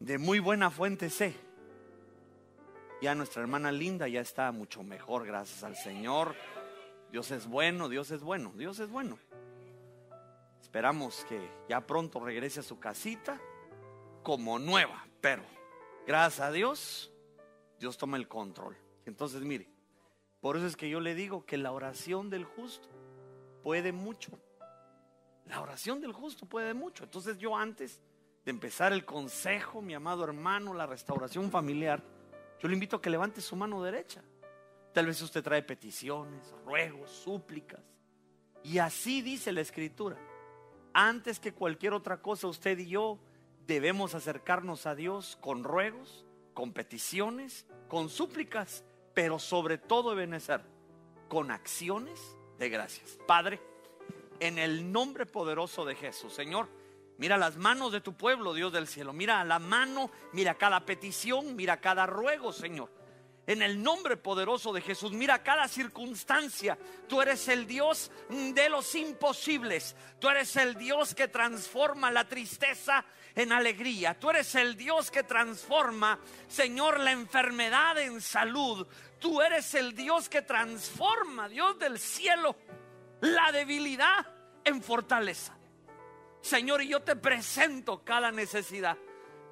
de muy buena fuente sé. Ya nuestra hermana linda ya está mucho mejor, gracias al Señor. Dios es bueno, Dios es bueno, Dios es bueno. Esperamos que ya pronto regrese a su casita como nueva, pero gracias a Dios, Dios toma el control. Entonces, mire, por eso es que yo le digo que la oración del justo puede mucho. La oración del justo puede mucho. Entonces yo antes de empezar el consejo, mi amado hermano, la restauración familiar, yo le invito a que levante su mano derecha. Tal vez usted trae peticiones, ruegos, súplicas. Y así dice la escritura. Antes que cualquier otra cosa, usted y yo debemos acercarnos a Dios con ruegos, con peticiones, con súplicas, pero sobre todo deben ser con acciones de gracias. Padre, en el nombre poderoso de Jesús, Señor, mira las manos de tu pueblo, Dios del cielo, mira la mano, mira cada petición, mira cada ruego, Señor en el nombre poderoso de Jesús. Mira cada circunstancia. Tú eres el Dios de los imposibles. Tú eres el Dios que transforma la tristeza en alegría. Tú eres el Dios que transforma, Señor, la enfermedad en salud. Tú eres el Dios que transforma, Dios del cielo, la debilidad en fortaleza. Señor, y yo te presento cada necesidad.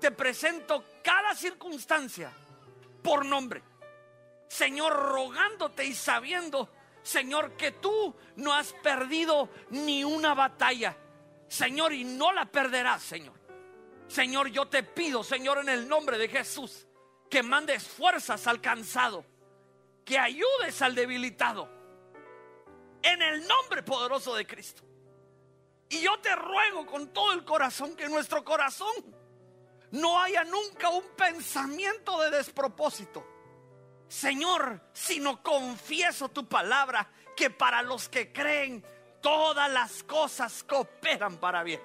Te presento cada circunstancia por nombre. Señor, rogándote y sabiendo, Señor, que tú no has perdido ni una batalla. Señor, y no la perderás, Señor. Señor, yo te pido, Señor, en el nombre de Jesús, que mandes fuerzas al cansado, que ayudes al debilitado, en el nombre poderoso de Cristo. Y yo te ruego con todo el corazón que nuestro corazón no haya nunca un pensamiento de despropósito Señor, sino confieso tu palabra, que para los que creen todas las cosas cooperan para bien.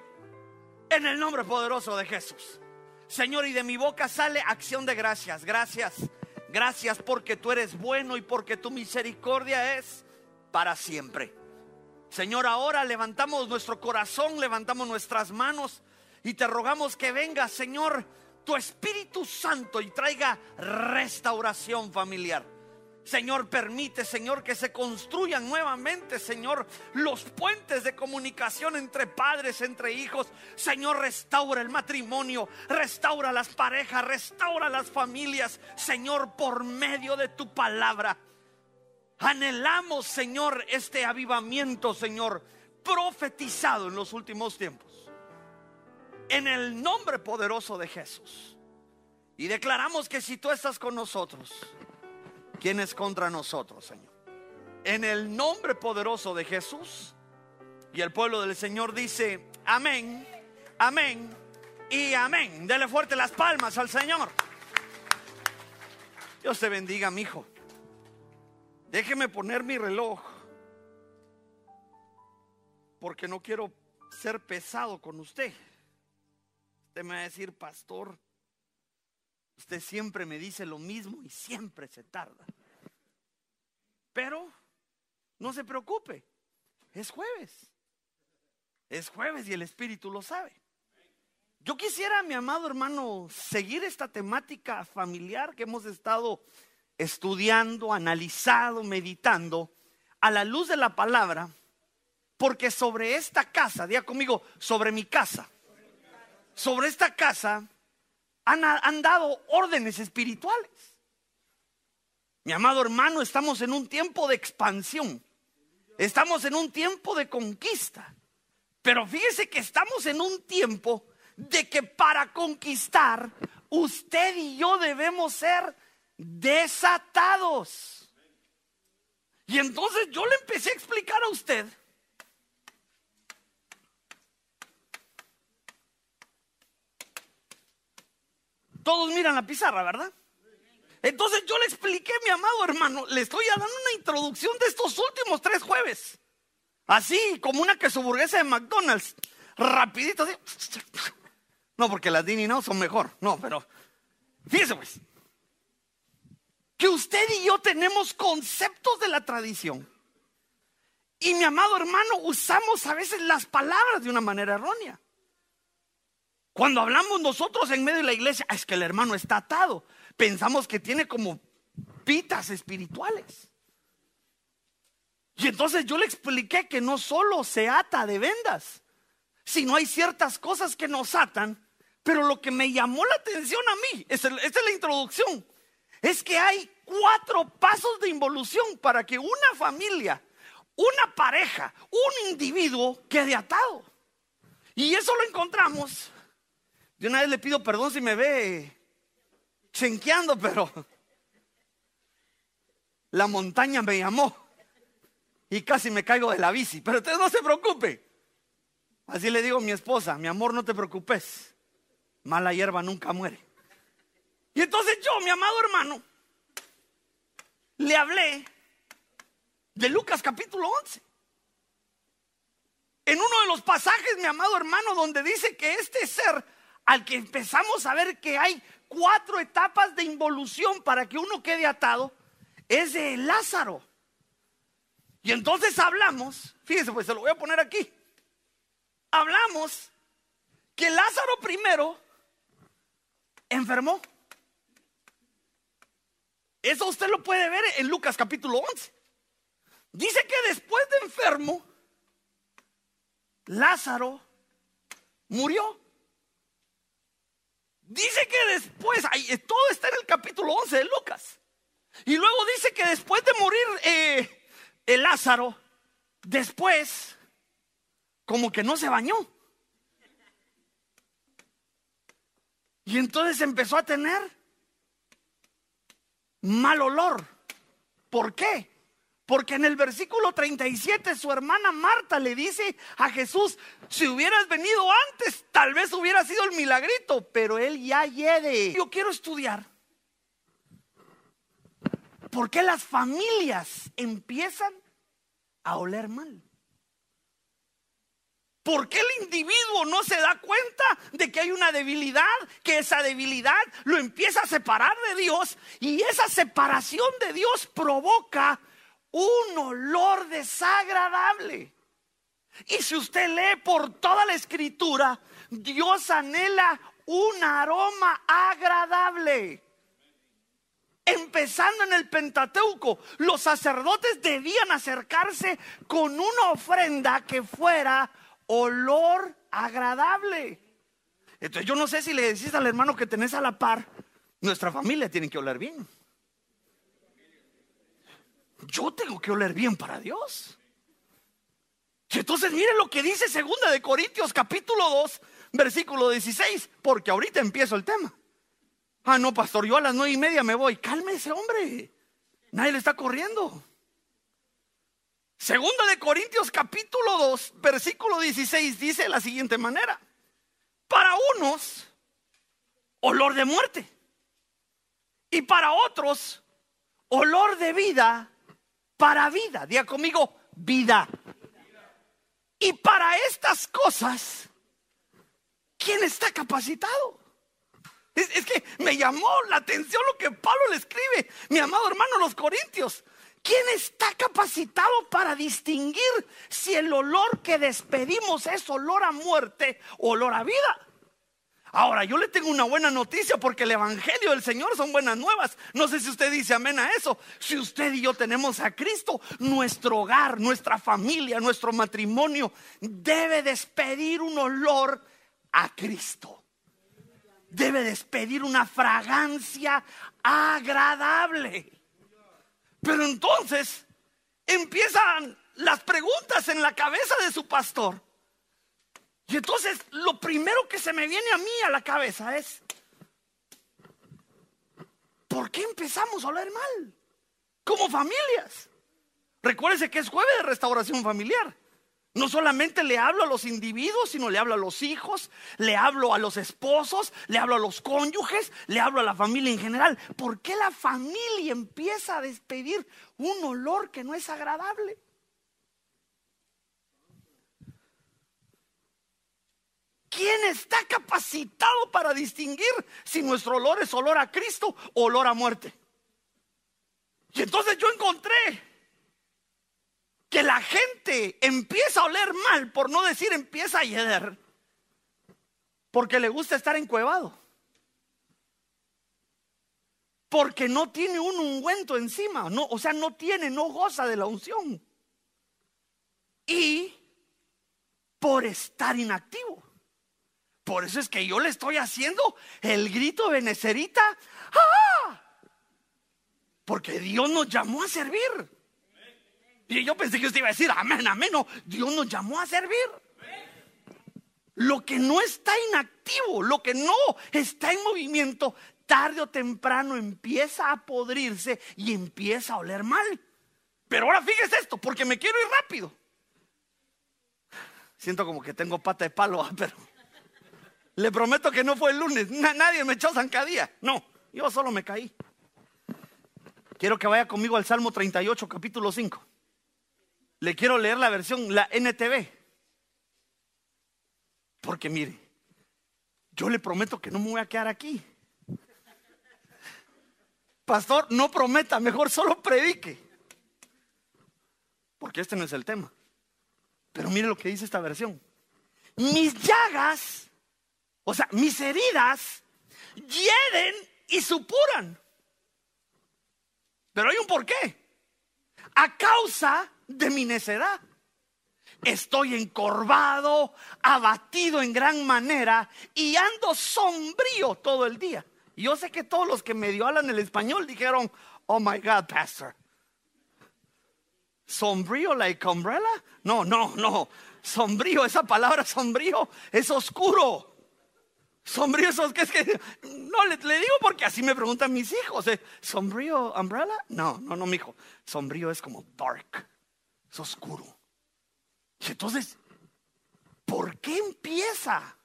En el nombre poderoso de Jesús. Señor, y de mi boca sale acción de gracias. Gracias. Gracias porque tú eres bueno y porque tu misericordia es para siempre. Señor, ahora levantamos nuestro corazón, levantamos nuestras manos y te rogamos que venga, Señor, tu Espíritu Santo y traiga restauración familiar. Señor, permite, Señor, que se construyan nuevamente, Señor, los puentes de comunicación entre padres, entre hijos. Señor, restaura el matrimonio, restaura las parejas, restaura las familias, Señor, por medio de tu palabra. Anhelamos, Señor, este avivamiento, Señor, profetizado en los últimos tiempos en el nombre poderoso de Jesús. Y declaramos que si tú estás con nosotros, ¿quién es contra nosotros, Señor? En el nombre poderoso de Jesús. Y el pueblo del Señor dice, amén, amén y amén. Dele fuerte las palmas al Señor. Dios te bendiga, mi hijo. Déjeme poner mi reloj. Porque no quiero ser pesado con usted. Usted me va a decir, pastor, usted siempre me dice lo mismo y siempre se tarda. Pero no se preocupe, es jueves. Es jueves y el Espíritu lo sabe. Yo quisiera, mi amado hermano, seguir esta temática familiar que hemos estado estudiando, analizado, meditando a la luz de la palabra, porque sobre esta casa, diga conmigo, sobre mi casa, sobre esta casa han, dado órdenes espirituales. Mi amado hermano, estamos en un tiempo de expansión. Estamos en un tiempo de conquista. Pero fíjese que estamos en un tiempo de que para conquistar, usted y yo debemos ser desatados. Y entonces yo le empecé a explicar a usted Todos miran la pizarra, ¿verdad? Entonces yo le expliqué, mi amado hermano, le estoy dando una introducción de estos últimos tres jueves. Así, como una quesoburguesa de McDonald's. Rapidito. No, porque las Dini no son mejor. No, pero fíjese pues. Que usted y yo tenemos conceptos de la tradición. Y mi amado hermano, usamos a veces las palabras de una manera errónea. Cuando hablamos nosotros en medio de la iglesia, es que el hermano está atado. Pensamos que tiene como pitas espirituales. Y entonces yo le expliqué que no solo se ata de vendas, sino hay ciertas cosas que nos atan. Pero lo que me llamó la atención a mí, esta es la introducción, es que hay cuatro pasos de involución para que una familia, una pareja, un individuo quede atado. Y eso lo encontramos. De una vez le pido perdón si me ve chenqueando, pero la montaña me llamó y casi me caigo de la bici. Pero usted no se preocupe. Así le digo a mi esposa, mi amor, no te preocupes. Mala hierba nunca muere. Y entonces yo, mi amado hermano, le hablé de Lucas capítulo 11. En uno de los pasajes, mi amado hermano, donde dice que este ser al que empezamos a ver que hay cuatro etapas de involución para que uno quede atado, es de Lázaro. Y entonces hablamos, fíjense, pues se lo voy a poner aquí. Hablamos que Lázaro primero enfermó. Eso usted lo puede ver en Lucas capítulo 11. Dice que después de enfermo, Lázaro murió. Dice que después, todo está en el capítulo 11 de Lucas. Y luego dice que después de morir eh, el Lázaro, después, como que no se bañó. Y entonces empezó a tener mal olor. ¿Por qué? Porque en el versículo 37 su hermana Marta le dice a Jesús, si hubieras venido antes, tal vez hubiera sido el milagrito, pero él ya llegue. Yo quiero estudiar ¿Por qué las familias empiezan a oler mal? ¿Por qué el individuo no se da cuenta de que hay una debilidad? Que esa debilidad lo empieza a separar de Dios y esa separación de Dios provoca un olor desagradable. Y si usted lee por toda la escritura, Dios anhela un aroma agradable. Empezando en el Pentateuco, los sacerdotes debían acercarse con una ofrenda que fuera olor agradable. Entonces yo no sé si le decís al hermano que tenés a la par, nuestra familia tiene que oler bien. Yo tengo que oler bien para Dios. entonces miren lo que dice segunda de Corintios capítulo 2, versículo 16, porque ahorita empiezo el tema. Ah, no, pastor, yo a las nueve y media me voy. Cálmese, hombre. Nadie le está corriendo. Segunda de Corintios capítulo 2, versículo 16 dice de la siguiente manera. Para unos, olor de muerte. Y para otros, olor de vida para vida. Diga conmigo, vida. Y para estas cosas, ¿quién está capacitado? Es, que me llamó la atención lo que Pablo le escribe, mi amado hermano, los Corintios. ¿Quién está capacitado para distinguir si el olor que despedimos es olor a muerte o olor a vida? Ahora, yo le tengo una buena noticia porque el Evangelio del Señor son buenas nuevas. No sé si usted dice amén a eso. Si usted y yo tenemos a Cristo, nuestro hogar, nuestra familia, nuestro matrimonio debe despedir un olor a Cristo debe despedir una fragancia agradable. Pero entonces empiezan las preguntas en la cabeza de su pastor. Y entonces lo primero que se me viene a mí a la cabeza es, ¿por qué empezamos a oler mal? Como familias. Recuérdese que es jueves de restauración familiar. No solamente le hablo a los individuos, sino le hablo a los hijos, le hablo a los esposos, le hablo a los cónyuges, le hablo a la familia en general. ¿Por qué la familia empieza a despedir un olor que no es agradable? ¿Quién está capacitado para distinguir si nuestro olor es olor a Cristo o olor a muerte? Y entonces yo encontré que la gente empieza a oler mal, por no decir empieza a hieder, Porque le gusta estar encuevado. Porque no tiene un ungüento encima. No, o sea, no tiene, no goza de la unción. Y por estar inactivo. Por eso es que yo le estoy haciendo el grito Benecerita. ¡Ah! Porque Dios nos llamó a servir. Y yo pensé que usted iba a decir, amén, amén. No, Dios nos llamó a servir. Lo que no está inactivo, lo que no está en movimiento, tarde o temprano empieza a podrirse y empieza a oler mal. Pero ahora fíjese esto, porque me quiero ir rápido. Siento como que tengo pata de palo, ah, pero le prometo que no fue el lunes. nadie me echó zancadilla. No, yo solo me caí. Quiero que vaya conmigo al Salmo 38, capítulo 5. Le quiero leer la versión, la NTV. Porque mire, yo le prometo que no me voy a quedar aquí. Pastor, no prometa, mejor solo predique. Porque este no es el tema. Pero mire lo que dice esta versión. Mis llagas, o sea, mis heridas, hieren y supuran. Pero hay un porqué. A causa de mi necedad. Estoy encorvado, abatido en gran manera y ando sombrío todo el día. Yo sé que todos los que medio hablan el español dijeron, oh my God, pastor. ¿Sombrío like umbrella? No, no, no. Sombrío, esa palabra sombrío es oscuro. Sombrío, es que no le, digo porque así me preguntan mis hijos. ¿eh? ¿Sombrío umbrella? No, no, no, mi hijo. Sombrío es como dark, es oscuro. Y entonces, ¿por qué empieza?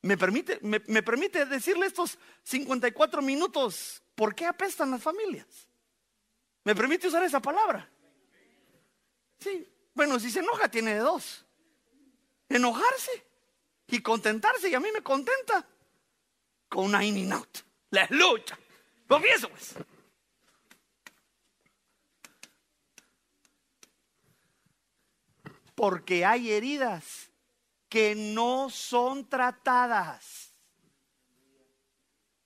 ¿Me permite, me, permite decirle estos 54 minutos por qué apestan las familias? ¿Me permite usar esa palabra? Sí, bueno, si se enoja tiene de dos. Enojarse y contentarse y a mí me contenta con una in and out. La lucha. Confieso pues. Porque hay heridas que no son tratadas.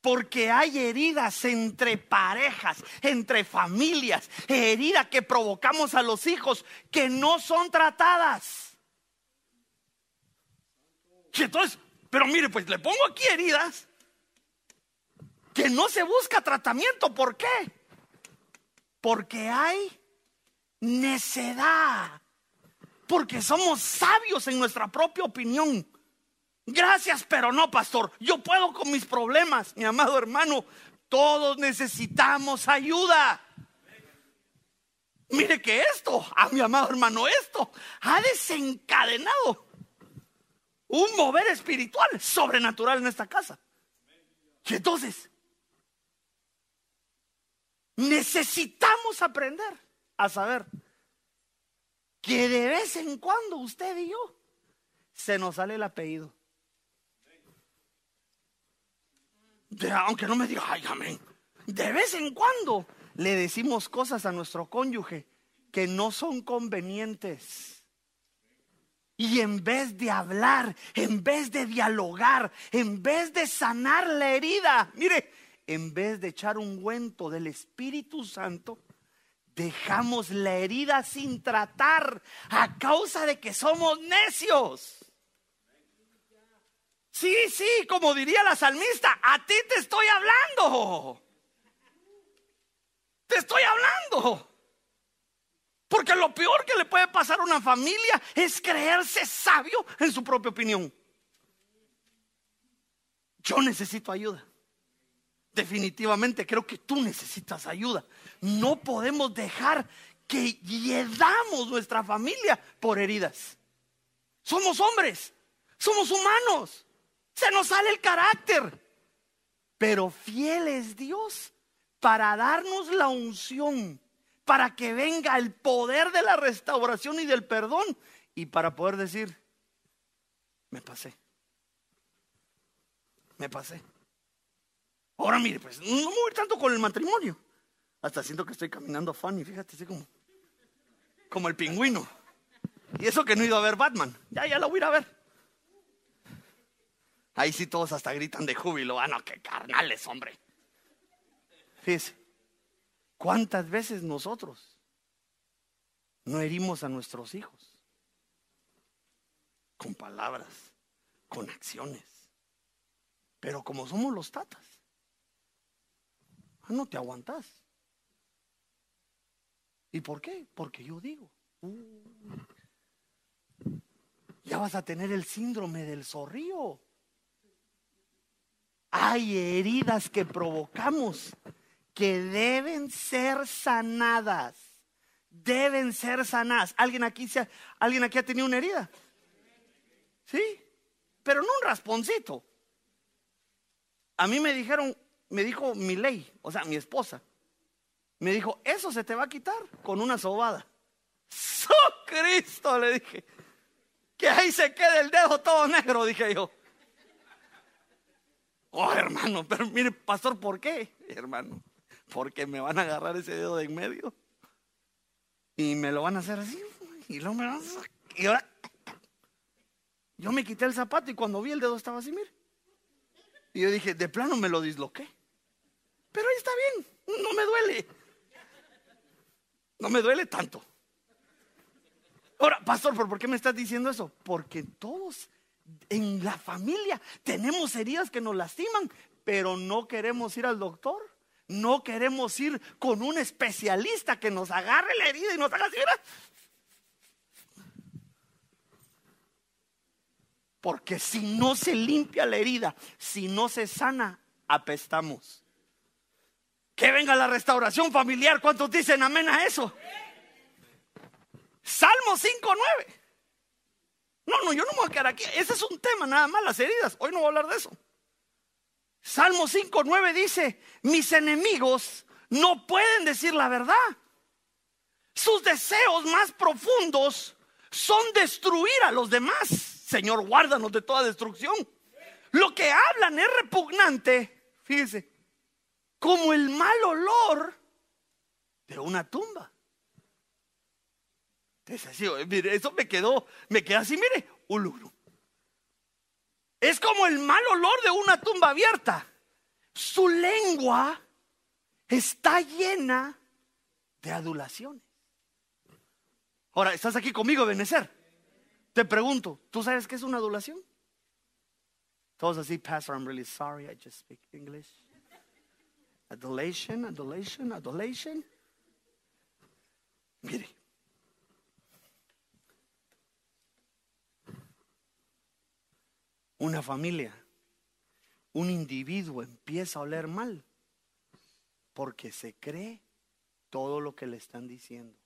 Porque hay heridas entre parejas, entre familias, heridas que provocamos a los hijos que no son tratadas. Y entonces, pero mire, pues le pongo aquí heridas que no se busca tratamiento. ¿Por qué? Porque hay necedad porque somos sabios en nuestra propia opinión. Gracias, pero no, pastor. Yo puedo con mis problemas, mi amado hermano. Todos necesitamos ayuda. Mire que esto, a mi amado hermano, esto ha desencadenado un mover espiritual sobrenatural en esta casa. Y entonces, necesitamos aprender a saber que de vez en cuando usted y yo se nos sale el apellido. aunque no me diga, ay, amén. De vez en cuando le decimos cosas a nuestro cónyuge que no son convenientes. Y en vez de hablar, en vez de dialogar, en vez de sanar la herida, mire, en vez de echar un ungüento del Espíritu Santo, Dejamos la herida sin tratar a causa de que somos necios. Sí, sí, como diría la salmista, a ti te estoy hablando. Te estoy hablando. Porque lo peor que le puede pasar a una familia es creerse sabio en su propia opinión. Yo necesito ayuda. Definitivamente creo que tú necesitas ayuda. No podemos dejar que hiedamos nuestra familia por heridas. Somos hombres, somos humanos, se nos sale el carácter. Pero fiel es Dios para darnos la unción, para que venga el poder de la restauración y del perdón y para poder decir, me pasé, me pasé. Ahora mire, pues no voy tanto con el matrimonio. Hasta siento que estoy caminando funny, fíjate, así como, como el pingüino. Y eso que no he ido a ver Batman. Ya, ya lo voy a ir a ver. Ahí sí todos hasta gritan de júbilo. Ah, no, qué carnales, hombre. Fíjese, ¿cuántas veces nosotros no herimos a nuestros hijos? Con palabras, con acciones. Pero como somos los tatas, ah, no te aguantas. ¿Y por qué? Porque yo digo, uh, ya vas a tener el síndrome del zorrío. Hay heridas que provocamos que deben ser sanadas. Deben ser sanadas. ¿Alguien aquí, ¿Alguien aquí ha tenido una herida? ¿Sí? Pero no un rasponcito. A mí me dijeron, me dijo mi ley, o sea, mi esposa. Me dijo, eso se te va a quitar con una sobada. ¡So Cristo! Le dije. Que ahí se quede el dedo todo negro, dije yo. Oh, hermano, pero mire, pastor, ¿por qué? Hermano, porque me van a agarrar ese dedo de en medio. Y me lo van a hacer así. Y luego me van a... Y ahora... Yo me quité el zapato y cuando vi el dedo estaba así, mire. Y yo dije, de plano me lo disloqué. Pero ahí está bien, no me duele. No me duele tanto. Ahora, pastor, ¿por qué me estás diciendo eso? Porque todos en la familia tenemos heridas que nos lastiman, pero no queremos ir al doctor. No queremos ir con un especialista que nos agarre la herida y nos haga así. Porque si no se limpia la herida, si no se sana, apestamos. Que venga la restauración familiar. ¿Cuántos dicen amén a eso? Salmo 5.9. No, no, yo no me voy a quedar aquí. Ese es un tema, nada más, las heridas. Hoy no voy a hablar de eso. Salmo 5.9 dice, mis enemigos no pueden decir la verdad. Sus deseos más profundos son destruir a los demás. Señor, guárdanos de toda destrucción. Lo que hablan es repugnante, fíjese, como el mal olor de una tumba. Es eso me quedó, me quedó así, mire. Es como el mal olor de una tumba abierta. Su lengua está llena de adulaciones. Ahora, ¿estás aquí conmigo, Benecer? Te pregunto, ¿tú sabes qué es una adulación? Todos así, Pastor, I'm really sorry, I just speak English. Adulation, adulation, adulation. Mire, una familia, un individuo empieza a oler mal porque se cree todo lo que le están diciendo.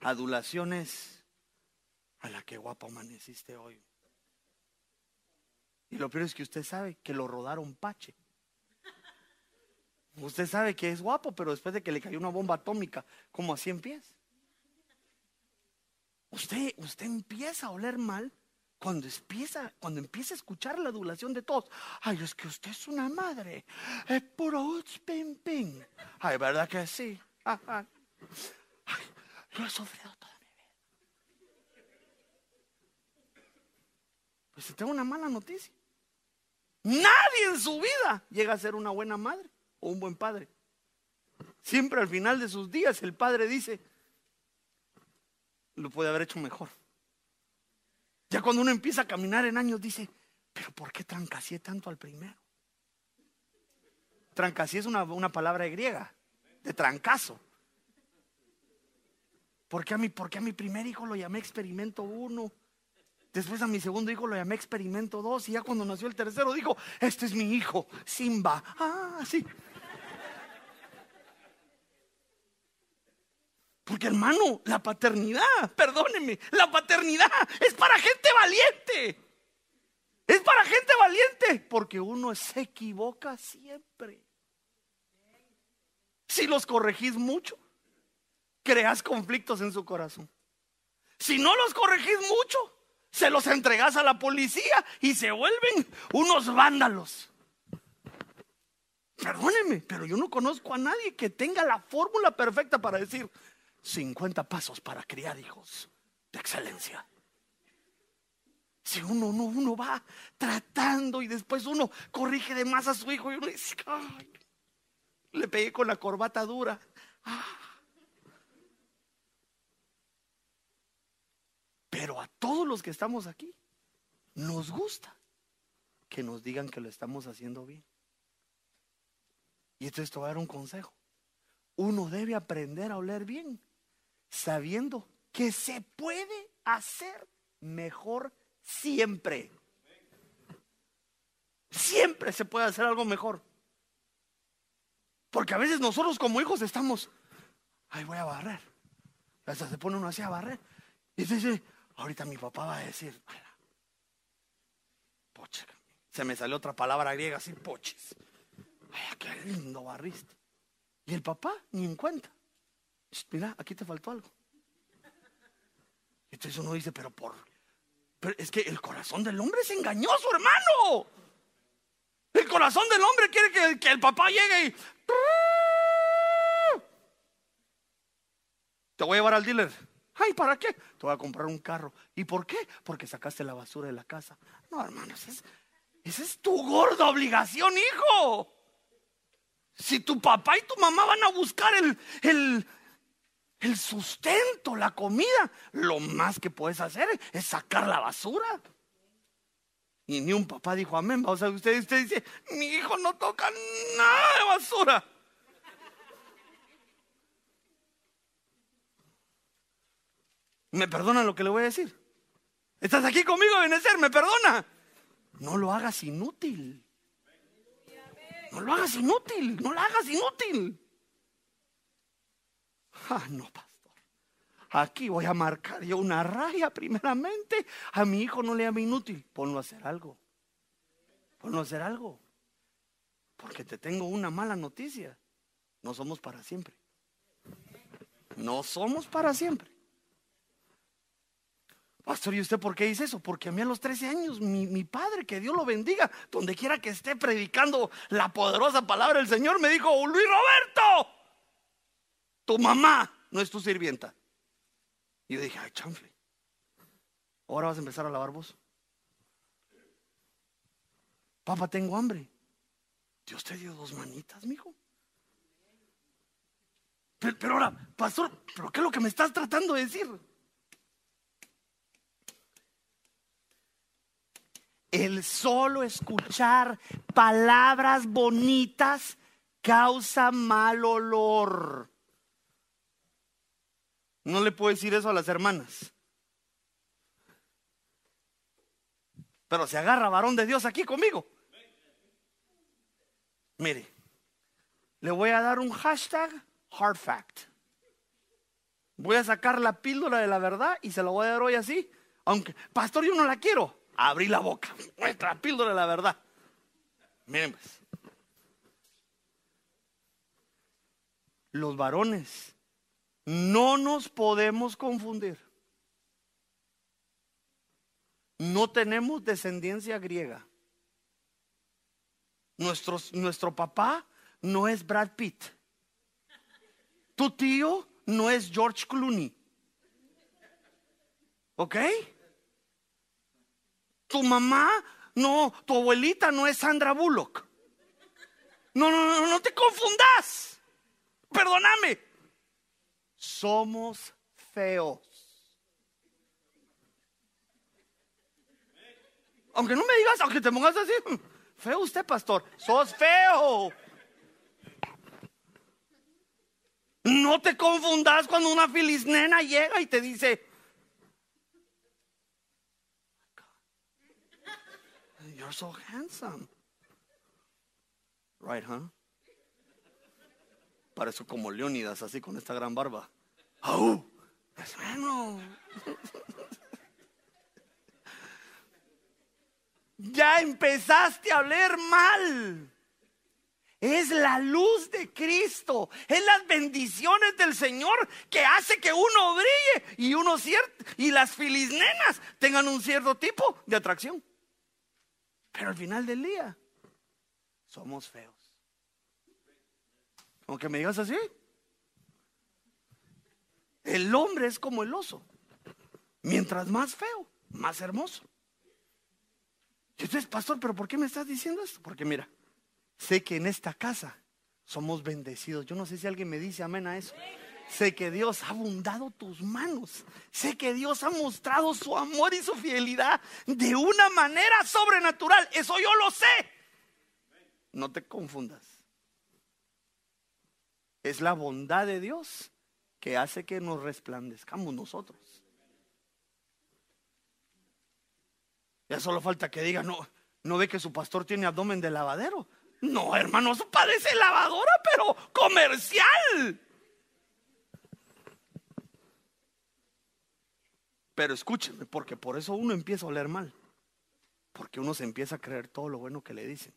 Adulaciones a la que guapa amaneciste hoy. Y lo peor es que usted sabe que lo rodaron pache. Usted sabe que es guapo, pero después de que le cayó una bomba atómica, como a 100 pies. Usted, usted empieza a oler mal cuando empieza, cuando empieza a escuchar la adulación de todos, ay, es que usted es una madre, es puro ping ping. Ay, ¿verdad que sí? Ay, yo he sufrido toda mi vida. Pues tengo una mala noticia. Nadie en su vida llega a ser una buena madre o un buen padre. Siempre al final de sus días el padre dice, lo puede haber hecho mejor. Ya cuando uno empieza a caminar en años dice, pero ¿por qué trancasié tanto al primero? Trancasié es una, palabra griega, de trancazo. ¿Por qué, a mi, ¿Por a mi primer hijo lo llamé experimento uno? Después a mi segundo hijo lo llamé experimento dos. Y ya cuando nació el tercero dijo, este es mi hijo, Simba. Ah, sí. Porque hermano, la paternidad, perdóneme, la paternidad es para gente valiente. Es para gente valiente, porque uno se equivoca siempre. Si los corregís mucho, creas conflictos en su corazón. Si no los corregís mucho, se los entregas a la policía y se vuelven unos vándalos. Perdóneme, pero yo no conozco a nadie que tenga la fórmula perfecta para decir, 50 pasos para criar hijos de excelencia. Si uno no, uno va tratando y después uno corrige de más a su hijo y uno dice, "Ay, le pegué con la corbata dura. Pero a todos los que estamos aquí, nos gusta que nos digan que lo estamos haciendo bien. Y entonces te voy a dar un consejo. Uno debe aprender a oler bien, sabiendo que se puede hacer mejor siempre. Siempre se puede hacer algo mejor. Porque a veces nosotros como hijos estamos, ay, voy a barrer. Hasta se pone uno así a barrer. Y dice, ahorita mi papá va a decir, "Ala, poche. Se me salió otra palabra griega así, poches. Ay, qué lindo barriste. Y el papá ni en cuenta. Mira, aquí te faltó algo. Entonces uno dice, pero por... Pero es que el corazón del hombre es engañoso, hermano. El corazón del hombre quiere que, el papá llegue y... Te voy a llevar al dealer. Ay, ¿para qué? Te voy a comprar un carro. ¿Y por qué? Porque sacaste la basura de la casa. No, hermano, esa es, esa es tu gorda obligación, hijo. Si tu papá y tu mamá van a buscar el, el, el sustento, la comida, lo más que puedes hacer es sacar la basura. Y ni un papá dijo amén. O sea, usted, usted dice, mi hijo no toca nada de basura. ¿Me perdona lo que le voy a decir? ¿Estás aquí conmigo, Benecer? ¿Me perdona? No lo hagas inútil. No lo hagas inútil. No lo hagas inútil. Ah, no, pastor. Aquí voy a marcar yo una raya primeramente. A mi hijo no le llame inútil. Ponlo a hacer algo. Ponlo a hacer algo. Porque te tengo una mala noticia. No somos para siempre. No somos para siempre. Pastor, ¿y usted por qué dice eso? Porque a mí a los 13 años, mi, mi padre, que Dios lo bendiga, donde quiera que esté predicando la poderosa palabra del Señor, me dijo, Luis Roberto, tu mamá no es tu sirvienta. Y yo dije, ay, chanfle. Ahora vas a empezar a lavar vos. Papá, tengo hambre. Dios te dio dos manitas, mijo. Pero, pero ahora, pastor, ¿pero qué es lo que me estás tratando de decir? El solo escuchar palabras bonitas causa mal olor. No le puedo decir eso a las hermanas. Pero se agarra varón de Dios aquí conmigo. Mire, le voy a dar un hashtag hard fact. Voy a sacar la píldora de la verdad y se la voy a dar hoy así. Aunque, pastor, yo no la quiero. Abrí la boca. Nuestra píldora de la verdad. Miren, pues. Los varones no nos podemos confundir. No tenemos descendencia griega. Nuestro, papá no es Brad Pitt. Tu tío no es George Clooney. ¿Ok? Tu mamá, no, tu abuelita no es Sandra Bullock. No, no, no, no te confundas. Perdóname. Somos feos. Aunque no me digas, aunque te pongas así, feo usted, pastor, sos feo. No te confundas cuando una nena llega y te dice, You're so handsome. Right, huh? Parezco como Leónidas, así con esta gran barba. ¡Au! Es bueno. ya empezaste a hablar mal. Es la luz de Cristo, es las bendiciones del Señor que hace que uno brille y uno cierto y las filisnenas tengan un cierto tipo de atracción. Pero al final del día somos feos. Aunque me digas así. El hombre es como el oso. Mientras más feo, más hermoso. Y entonces, pastor, ¿pero por qué me estás diciendo esto? Porque mira, sé que en esta casa somos bendecidos. Yo no sé si alguien me dice amén a eso. Sé que Dios ha abundado tus manos. Sé que Dios ha mostrado su amor y su fidelidad de una manera sobrenatural. Eso yo lo sé. No te confundas. Es la bondad de Dios que hace que nos resplandezcamos nosotros. Ya solo falta que diga, no, no ve que su pastor tiene abdomen de lavadero. No, hermano, eso parece lavadora, pero comercial. Pero escúcheme, porque por eso uno empieza a oler mal. Porque uno se empieza a creer todo lo bueno que le dicen.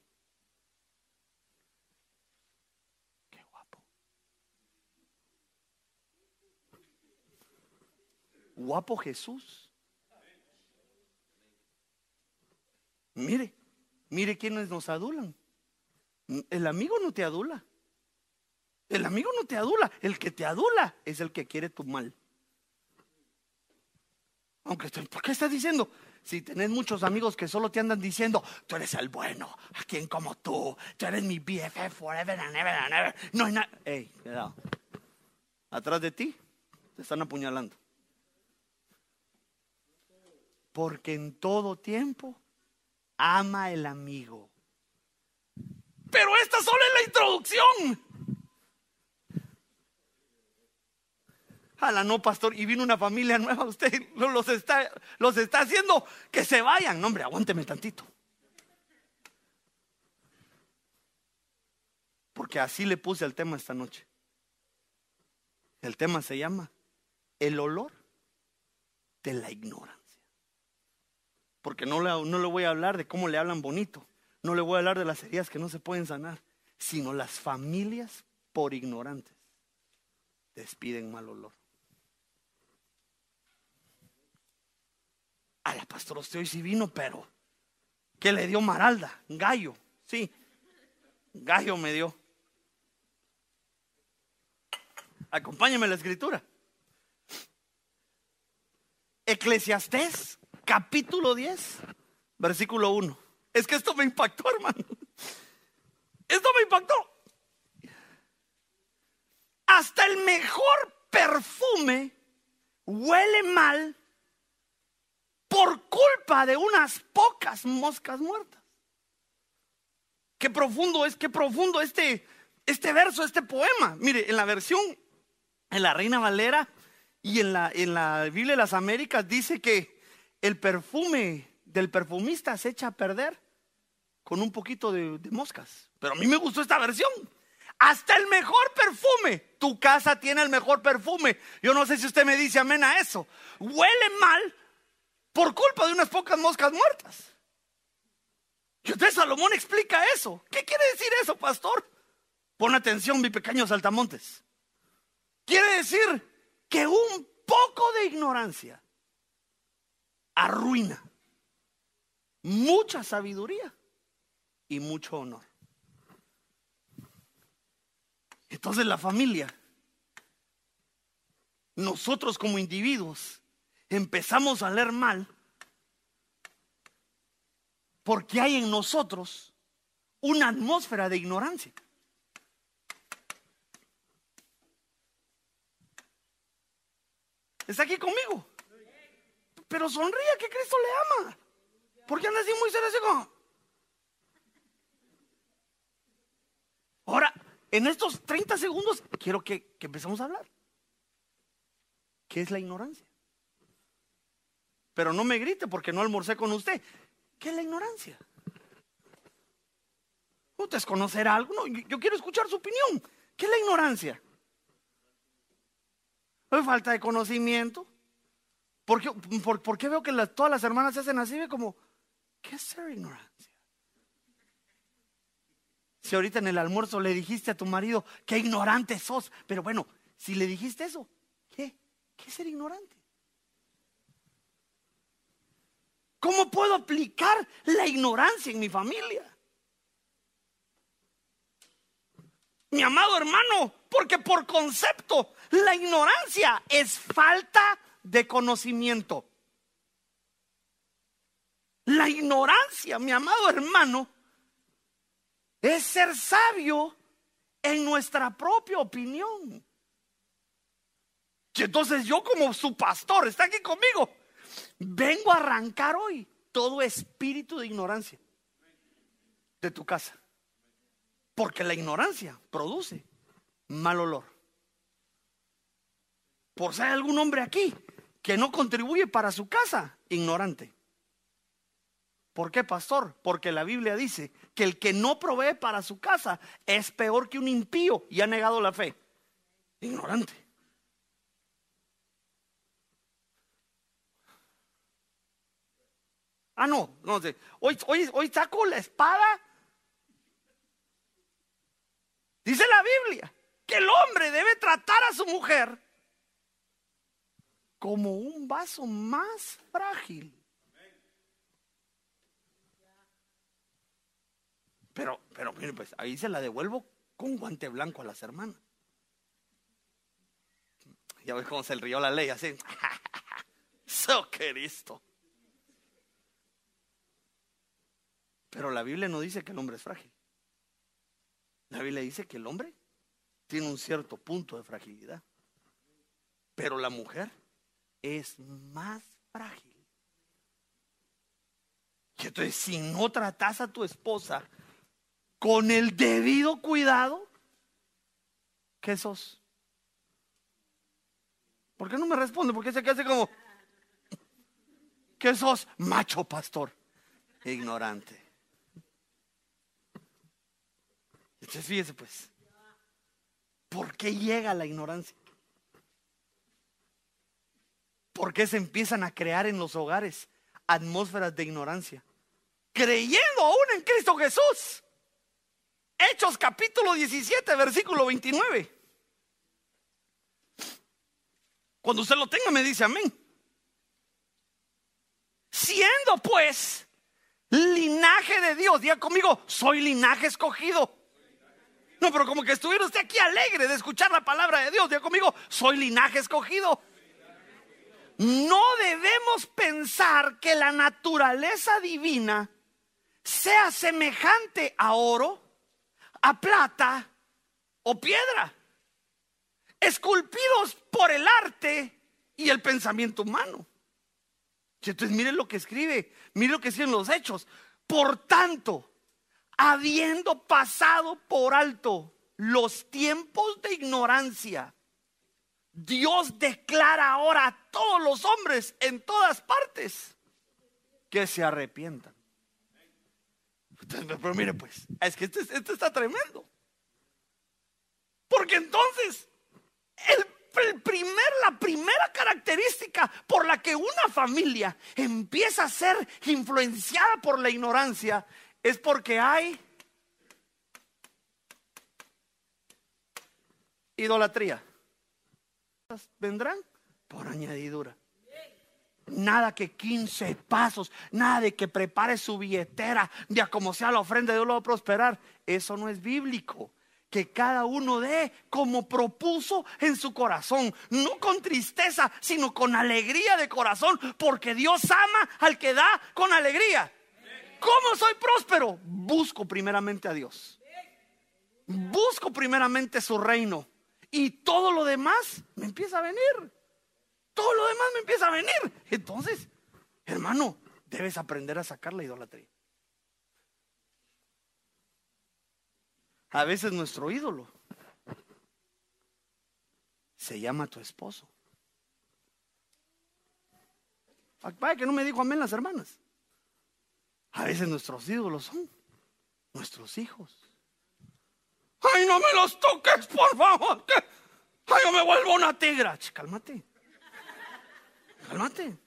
Guapo Jesús. Mire, mire quiénes nos adulan. El amigo no te adula. El amigo no te adula. El que te adula es el que quiere tu mal. Aunque, ¿por qué estás diciendo? Si tenés muchos amigos que solo te andan diciendo, tú eres el bueno, a quien como tú, tú eres mi BFF forever and ever and ever. No hay nada. Ey, cuidado. Atrás de ti te están apuñalando. Porque en todo tiempo ama el amigo. Pero esta solo es la introducción. la no, pastor, y vino una familia nueva, usted los está, los está haciendo que se vayan. No, hombre, aguánteme tantito. Porque así le puse al tema esta noche. El tema se llama el olor de la ignorancia. Porque no le, no voy a hablar de cómo le hablan bonito. No le voy a hablar de las heridas que no se pueden sanar. Sino las familias por ignorantes despiden mal olor. A la pastor usted hoy sí vino, pero ¿qué le dio Maralda? Gallo, sí. Gallo me dio. Acompáñame la escritura. Eclesiastés, capítulo 10, versículo 1. Es que esto me impactó, hermano. Esto me impactó. Hasta el mejor perfume huele mal por culpa de unas pocas moscas muertas. Qué profundo es, qué profundo este, este verso, este poema. Mire, en la versión, en la Reina Valera y en la, en la Biblia de las Américas dice que el perfume del perfumista se echa a perder con un poquito de, moscas. Pero a mí me gustó esta versión. Hasta el mejor perfume. Tu casa tiene el mejor perfume. Yo no sé si usted me dice amén a eso. Huele mal, por culpa de unas pocas moscas muertas. Y usted Salomón explica eso. ¿Qué quiere decir eso, pastor? Pon atención, mi pequeño saltamontes. Quiere decir que un poco de ignorancia arruina mucha sabiduría y mucho honor. Entonces la familia, nosotros como individuos, empezamos a leer mal porque hay en nosotros una atmósfera de ignorancia. ¿Está aquí conmigo? Pero sonríe que Cristo le ama. ¿Por qué anda así muy serio? Ahora, en estos 30 segundos, quiero que, que empecemos a hablar. ¿Qué es la ignorancia? Pero no me grite porque no almorcé con usted. ¿Qué es la ignorancia? ¿Usted conocer algo? No, yo quiero escuchar su opinión. ¿Qué es la ignorancia? ¿Hay falta de conocimiento? ¿Por qué, veo que todas las hermanas se hacen así? Como, ¿qué es ser ignorancia? Si ahorita en el almuerzo le dijiste a tu marido, qué ignorante sos. Pero bueno, si le dijiste eso, ¿qué? ¿Qué es ser ignorante? ¿Cómo puedo aplicar la ignorancia en mi familia? Mi amado hermano, porque por concepto la ignorancia es falta de conocimiento. La ignorancia, mi amado hermano, es ser sabio en nuestra propia opinión. Y entonces yo como su pastor, está aquí conmigo, vengo a arrancar hoy todo espíritu de ignorancia de tu casa. Porque la ignorancia produce mal olor. Por hay algún hombre aquí que no contribuye para su casa, ignorante. ¿Por qué, pastor? Porque la Biblia dice que el que no provee para su casa es peor que un impío y ha negado la fe. Ignorante. Ah, no, no sé. Hoy, hoy, hoy saco la espada. Dice la Biblia que el hombre debe tratar a su mujer como un vaso más frágil. Pero, pero mire, pues ahí se la devuelvo con guante blanco a las hermanas. Ya ves cómo se rió la ley así. So Cristo. Pero la Biblia no dice que el hombre es frágil. La Biblia dice que el hombre tiene un cierto punto de fragilidad. Pero la mujer es más frágil. Y entonces, si no tratas a tu esposa con el debido cuidado, ¿qué sos? ¿Por qué no me responde? Porque se queda como, ¿qué sos? Macho pastor, ignorante. Entonces fíjese pues, ¿por qué llega la ignorancia? ¿Por qué se empiezan a crear en los hogares atmósferas de ignorancia? Creyendo aún en Cristo Jesús. Hechos capítulo 17, versículo 29. Cuando usted lo tenga me dice amén. Siendo pues linaje de Dios, diga conmigo, soy linaje escogido. No, pero como que estuviera usted aquí alegre de escuchar la palabra de Dios, diga conmigo, soy linaje escogido. No debemos pensar que la naturaleza divina sea semejante a oro, a plata o piedra, esculpidos por el arte y el pensamiento humano. Entonces miren lo que escribe, miren lo que en los hechos. Por tanto, habiendo pasado por alto los tiempos de ignorancia, Dios declara ahora a todos los hombres en todas partes que se arrepientan. Pero mire pues, es que esto, está tremendo. Porque entonces, el, primer, la primera característica por la que una familia empieza a ser influenciada por la ignorancia es porque hay idolatría vendrán por añadidura. Nada que 15 pasos, nada de que prepare su billetera, de como sea la ofrenda, Dios lo va a prosperar. Eso no es bíblico. Que cada uno dé como propuso en su corazón, no con tristeza, sino con alegría de corazón, porque Dios ama al que da con alegría. ¿Cómo soy próspero? Busco primeramente a Dios. Busco primeramente su reino y todo lo demás me empieza a venir. Todo lo demás me empieza a venir. Entonces, hermano, debes aprender a sacar la idolatría. A veces nuestro ídolo se llama tu esposo. Vaya que no me dijo amén las hermanas. A veces nuestros ídolos son nuestros hijos. Ay, no me los toques, por favor. Ay, yo me vuelvo una tigra. Cálmate. Cálmate.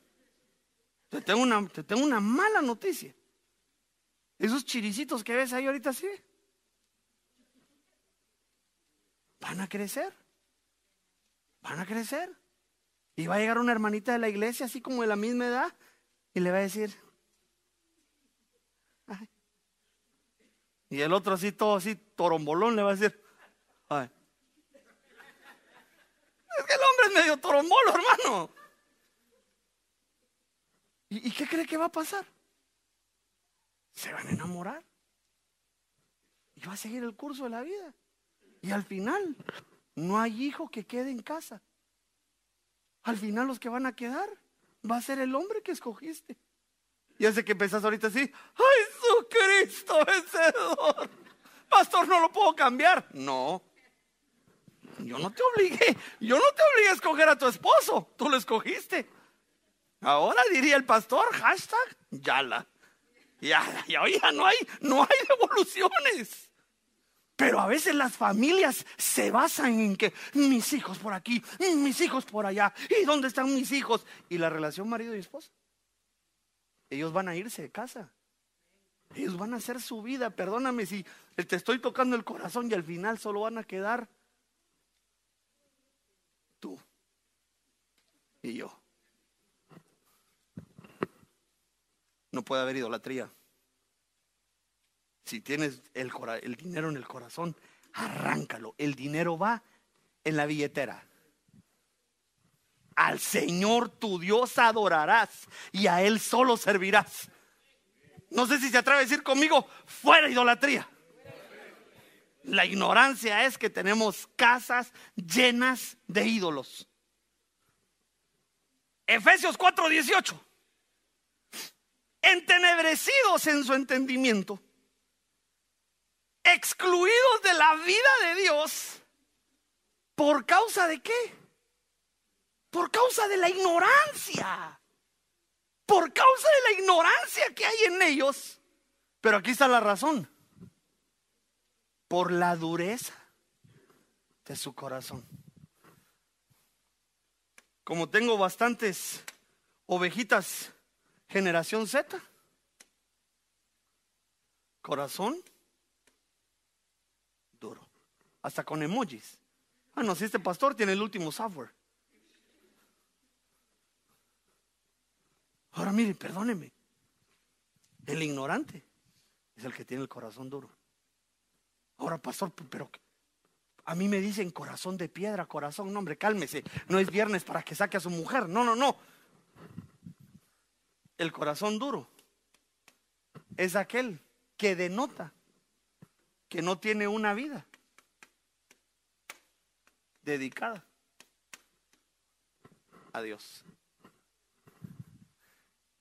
Te tengo, una, te tengo una mala noticia. Esos chiricitos que ves ahí ahorita sí. Van a crecer. Van a crecer. Y va a llegar una hermanita de la iglesia, así como de la misma edad, y le va a decir, Y el otro así, todo así, torombolón, le va a decir, ay. Es que el hombre es medio torombolo, hermano. ¿Y, qué cree que va a pasar? se van a enamorar. Y va a seguir el curso de la vida. Y al final, no hay hijo que quede en casa. Al final los que van a quedar va a ser el hombre que escogiste. Y hace que empezás ahorita así, ¡Ay, Jesucristo vencedor! Pastor, no lo puedo cambiar. No. Yo no te obligué, yo no te obligué a escoger a tu esposo, tú lo escogiste. Ahora diría el pastor, hashtag, yala. Ya, ya, ya no hay, no hay devoluciones. Pero a veces las familias se basan en que mis hijos por aquí, mis hijos por allá, ¿y dónde están mis hijos? Y la relación marido y esposa. Ellos van a irse de casa. Ellos van a hacer su vida. Perdóname si te estoy tocando el corazón y al final solo van a quedar tú y yo. No puede haber idolatría. Si tienes el, dinero en el corazón, arráncalo. El dinero va en la billetera. Al Señor tu Dios adorarás y a Él solo servirás. No sé si se atreve a decir conmigo, fuera idolatría. La ignorancia es que tenemos casas llenas de ídolos. Efesios 4:18. Entenebrecidos en su entendimiento, excluidos de la vida de Dios, ¿por causa de qué? Por causa de la ignorancia. Por causa de la ignorancia que hay en ellos. Pero aquí está la razón por la dureza de su corazón. Como tengo bastantes ovejitas generación Z, corazón duro, hasta con emojis. Ah, no, si este pastor tiene el último software. Ahora mire, perdóneme, el ignorante es el que tiene el corazón duro. Ahora, pastor, pero a mí me dicen corazón de piedra, corazón, no, hombre, cálmese. No es viernes para que saque a su mujer. No, no, no. El corazón duro es aquel que denota que no tiene una vida dedicada a Dios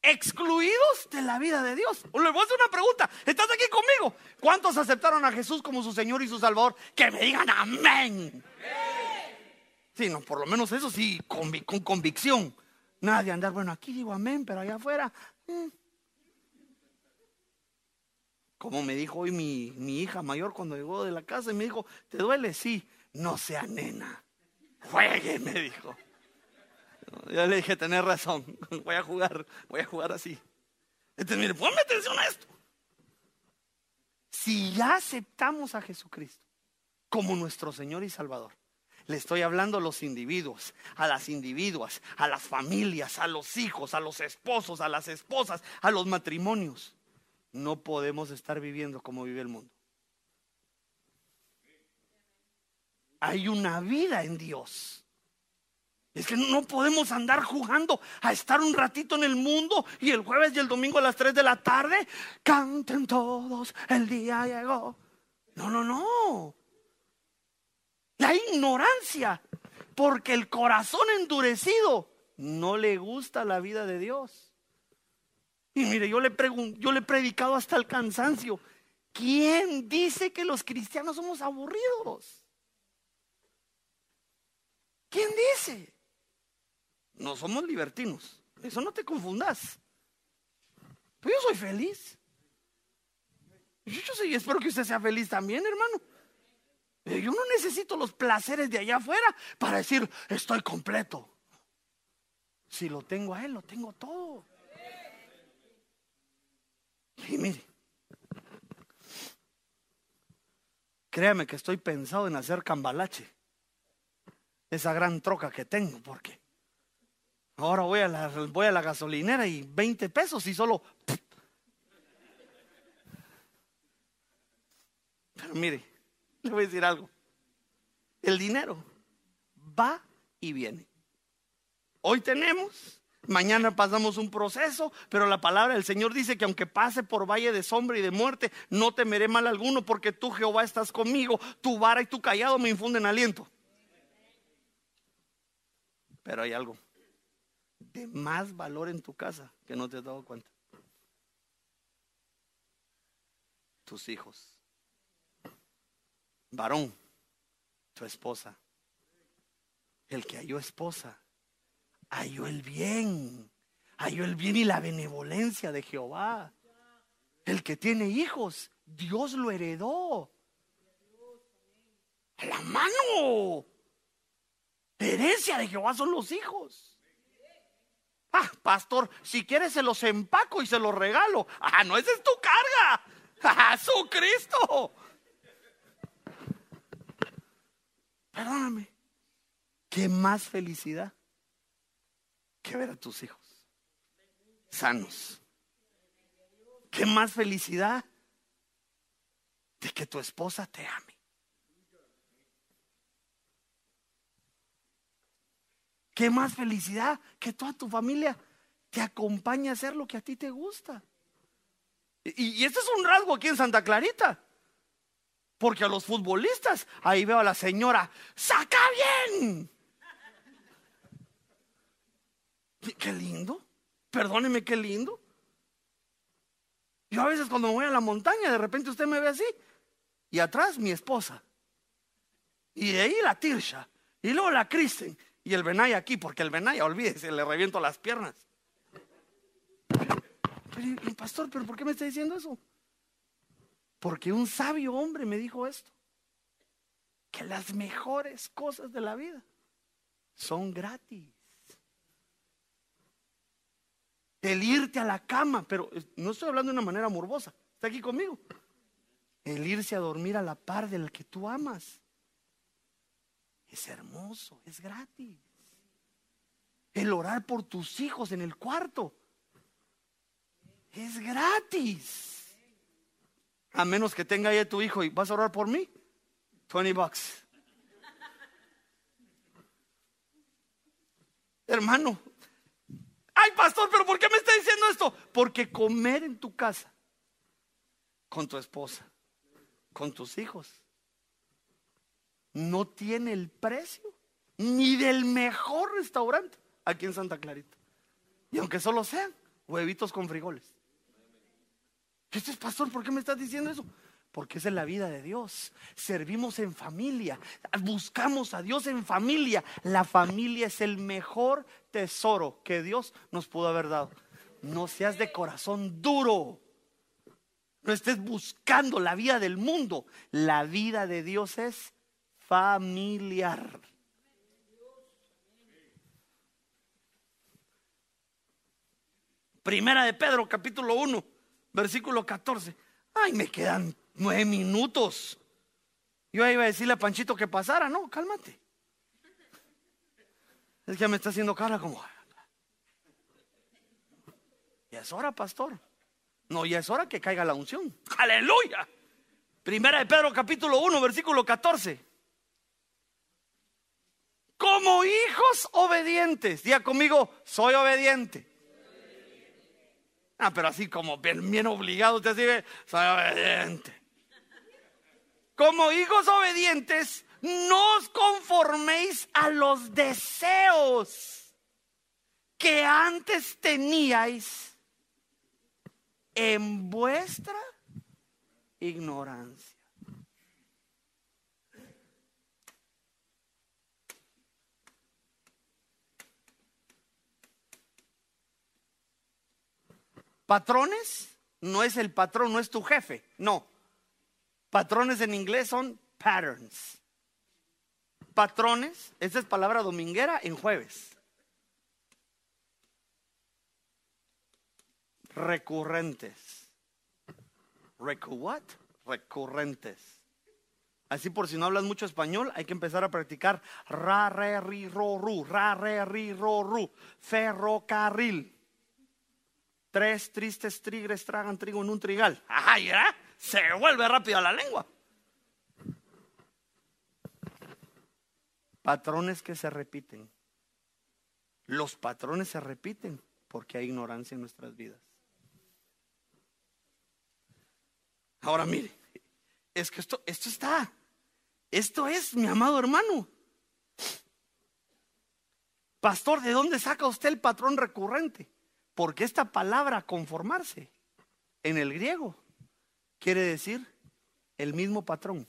excluidos de la vida de Dios. Le voy a hacer una pregunta. ¿Estás aquí conmigo? ¿Cuántos aceptaron a Jesús como su Señor y su Salvador? Que me digan amén. Sí, no, por lo menos eso sí, con, convicción. Nadie andar, bueno, aquí digo amén, pero allá afuera. Mm. Como me dijo hoy mi, mi hija mayor cuando llegó de la casa y me dijo, ¿te duele? Sí, no sea nena. Juegue, me dijo. Ya le dije, tener razón, voy a jugar, voy a jugar así. Entonces, mire, ponme atención a esto. Si ya aceptamos a Jesucristo como nuestro Señor y Salvador, le estoy hablando a los individuos, a las individuas, a las familias, a los hijos, a los esposos, a las esposas, a los matrimonios. No podemos estar viviendo como vive el mundo. Hay una vida en Dios. Es que no podemos andar jugando a estar un ratito en el mundo y el jueves y el domingo a las 3 de la tarde canten todos, el día llegó. No, no, no. La ignorancia, porque el corazón endurecido no le gusta la vida de Dios. Y mire, yo le, yo le he predicado hasta el cansancio. ¿Quién dice que los cristianos somos aburridos? ¿Quién dice? No somos libertinos. Eso no te confundas. Pero yo soy feliz. Yo, soy, espero que usted sea feliz también, hermano. Eh, yo no necesito los placeres de allá afuera para decir estoy completo. Si lo tengo a él, lo tengo todo. Y mire, créame que estoy pensado en hacer cambalache. Esa gran troca que tengo, porque Ahora voy a la, voy a la gasolinera y 20 pesos y solo... Pero mire, le voy a decir algo. El dinero va y viene. Hoy tenemos, Mañana pasamos un proceso, pero la palabra del Señor dice que aunque pase por valle de sombra y de muerte, no temeré mal alguno porque tú Jehová estás conmigo, tu vara y tu callado me infunden aliento. Pero hay algo de más valor en tu casa que no te has dado cuenta. Tus hijos. Varón, tu esposa. El que halló esposa halló el bien, halló el bien y la benevolencia de Jehová. El que tiene hijos, Dios lo heredó. A la mano. herencia de Jehová son los hijos. Ah, pastor, si quieres se los empaco y se los regalo. Ah, no, esa es tu carga. Ah, su Cristo. Perdóname. ¿Qué más felicidad? que ver a tus hijos sanos. ¿Qué más felicidad de que tu esposa te ame? ¿Qué más felicidad que toda tu familia te acompañe a hacer lo que a ti te gusta? Y, este es un rasgo aquí en Santa Clarita. Porque a los futbolistas, ahí veo a la señora, saca bien. Qué lindo. Perdóneme, qué lindo. Yo a veces cuando me voy a la montaña, de repente usted me ve así. Y atrás mi esposa. Y de ahí la Tirsha. Y luego la Kristen. Y el Benaya aquí, porque el Benaya, olvídese, le reviento las piernas. Pero, pastor, ¿pero por qué me está diciendo eso? Porque un sabio hombre me dijo esto. Que las mejores cosas de la vida son gratis el irte a la cama, pero no estoy hablando de una manera morbosa, está aquí conmigo. El irse a dormir a la par del que tú amas. Es hermoso, es gratis. El orar por tus hijos en el cuarto. Es gratis. A menos que tenga ahí tu hijo y vas a orar por mí. 20 bucks. Hermano, Ay, pastor, pero ¿por qué me está diciendo esto? Porque comer en tu casa, con tu esposa, con tus hijos, no tiene el precio ni del mejor restaurante aquí en Santa Clarita. Y aunque solo sean huevitos con frijoles. Este es pastor, ¿por qué me estás diciendo eso? Porque es en la vida de Dios. Servimos en familia, buscamos a Dios en familia. La familia es el mejor tesoro que Dios nos pudo haber dado. No seas de corazón duro. No estés buscando la vida del mundo. La vida de Dios es familiar. Primera de Pedro, capítulo 1, versículo 14. Ay, me quedan nueve minutos. Yo iba a decirle a Panchito que pasara, no, cálmate. Es que me está haciendo cara como. Ya es hora, pastor. No, ya es hora que caiga la unción. Aleluya. Primera de Pedro capítulo 1, versículo 14. Como hijos obedientes. Diga conmigo, soy obediente. Ah, pero así como bien, obligado, usted dice, soy obediente como hijos obedientes, no os conforméis a los deseos que antes teníais en vuestra ignorancia. Patrones no es el patrón, no es tu jefe, no. Patrones en inglés son patterns. Patrones, esa es palabra dominguera en jueves. Recurrentes. Recu what? Recurrentes. Así por si no hablas mucho español, hay que empezar a practicar ra, re, ri, ro, ru, ra, re, ri, ro, ru, ferrocarril. Tres tristes tigres tragan trigo en un trigal. Ay, ¿eh? se vuelve rápido a la lengua. Patrones que se repiten. Los patrones se repiten porque hay ignorancia en nuestras vidas. Ahora mire, es que esto, esto está, esto es mi amado hermano. Pastor, ¿de dónde saca usted el patrón recurrente? Porque esta palabra conformarse en el griego quiere decir el mismo patrón.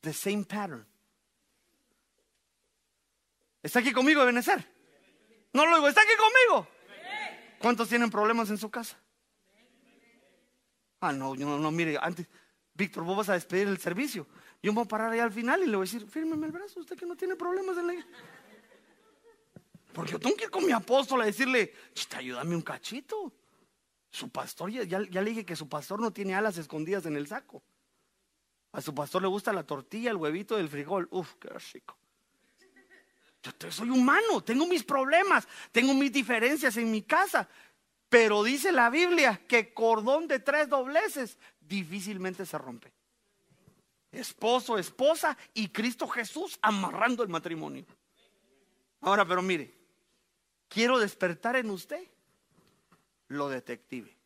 The same pattern. ¿Está aquí conmigo, Benecer? No lo digo, ¿está aquí conmigo? ¿Cuántos tienen problemas en su casa? Ah, no, no, no, mire, antes, Víctor, vos vas a despedir el servicio. Yo me voy a parar ahí al final y le voy a decir, fírmeme el brazo, usted que no tiene problemas en la porque yo tengo que ir con mi apóstol a decirle, ayúdame un cachito. Su pastor, ya, ya, le dije que su pastor no tiene alas escondidas en el saco. A su pastor le gusta la tortilla, el huevito del frijol. Uf, qué chico. Yo soy humano, tengo mis problemas, tengo mis diferencias en mi casa. Pero dice la Biblia que cordón de tres dobleces difícilmente se rompe. Esposo, esposa y Cristo Jesús amarrando el matrimonio. Ahora, pero mire, Quiero despertar en usted lo detective.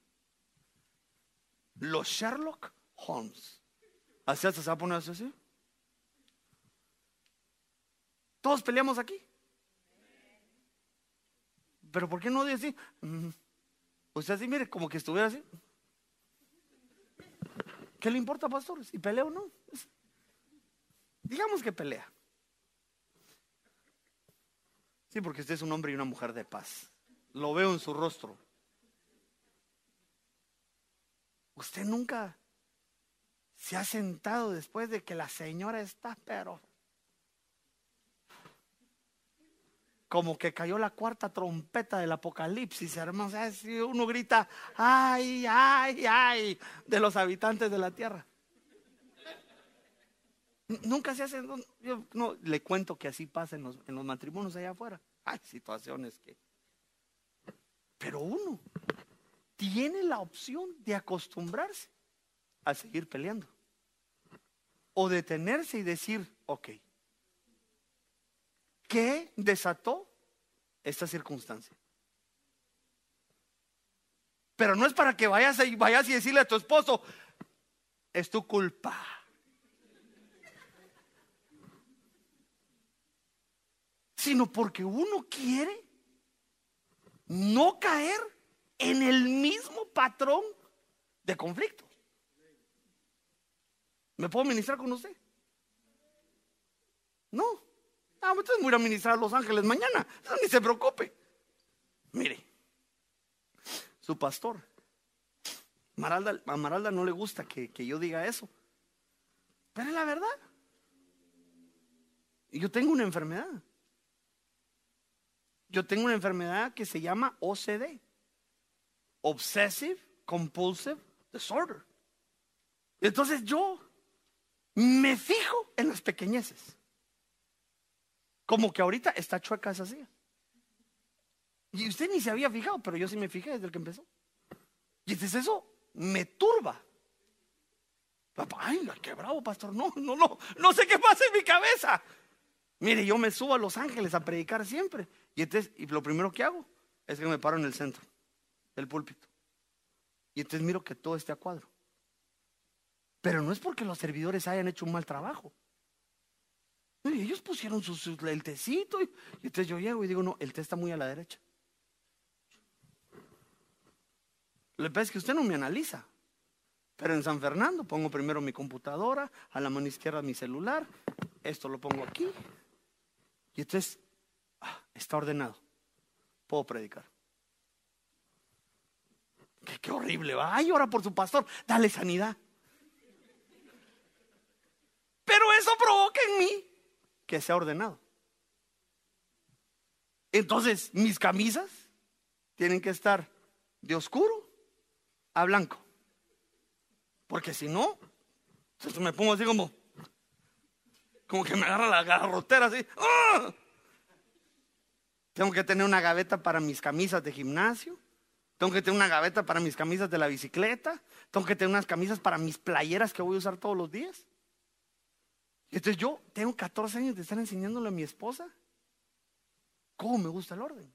Lo Sherlock Holmes. ¿Así hasta se va a poner así? Todos peleamos aquí. Pero ¿por qué no decir? Mm, usted así, mire, como que estuviera así. ¿Qué le importa, pastor? Si pelea o no. Digamos que pelea. Sí, porque usted es un hombre y una mujer de paz. Lo veo en su rostro. Usted nunca se ha sentado después de que la señora está, pero como que cayó la cuarta trompeta del apocalipsis, hermano. uno grita, ay, ay, ay, de los habitantes de la tierra. Nunca se hace, yo no le cuento que así pasa en los, en los matrimonios allá afuera. Hay situaciones que... Pero uno tiene la opción de acostumbrarse a seguir peleando. O detenerse y decir, ok, ¿qué desató esta circunstancia? Pero no es para que vayas y vayas y decirle a tu esposo, es tu culpa. Sino porque uno quiere no caer en el mismo patrón de conflicto. ¿Me puedo ministrar con usted? No. Ah, entonces voy a ministrar a Los Ángeles mañana. ni se preocupe. Mire, su pastor, Maralda, a Maralda no le gusta que, que yo diga eso. Pero es la verdad. Yo tengo una enfermedad yo tengo una enfermedad que se llama OCD, Obsessive Compulsive Disorder. Entonces yo me fijo en las pequeñeces. Como que ahorita está chueca esa silla. Y usted ni se había fijado, pero yo sí me fijé desde el que empezó. Y entonces eso me turba. Ay, qué bravo, pastor. No, no, no, no sé qué pasa en mi cabeza. Mire, yo me subo a Los Ángeles a predicar siempre. Y entonces, y lo primero que hago es que me paro en el centro del púlpito. Y entonces miro que todo esté a cuadro. Pero no es porque los servidores hayan hecho un mal trabajo. ellos pusieron su, el tecito y, entonces yo llego y digo, no, el té está muy a la derecha. Lo que pasa es que usted no me analiza. Pero en San Fernando pongo primero mi computadora, a la mano izquierda mi celular, esto lo pongo aquí. Y entonces Ah, está ordenado. Puedo predicar. Qué, horrible, va. Ay, ora por su pastor, dale sanidad. Pero eso provoca en mí que sea ordenado. Entonces, mis camisas tienen que estar de oscuro a blanco. Porque si no, entonces me pongo así como, como que me agarra la garrotera así. ¡ah! Tengo que tener una gaveta para mis camisas de gimnasio. Tengo que tener una gaveta para mis camisas de la bicicleta. Tengo que tener unas camisas para mis playeras que voy a usar todos los días. Entonces yo tengo 14 años de estar enseñándole a mi esposa ¿Cómo me gusta el orden?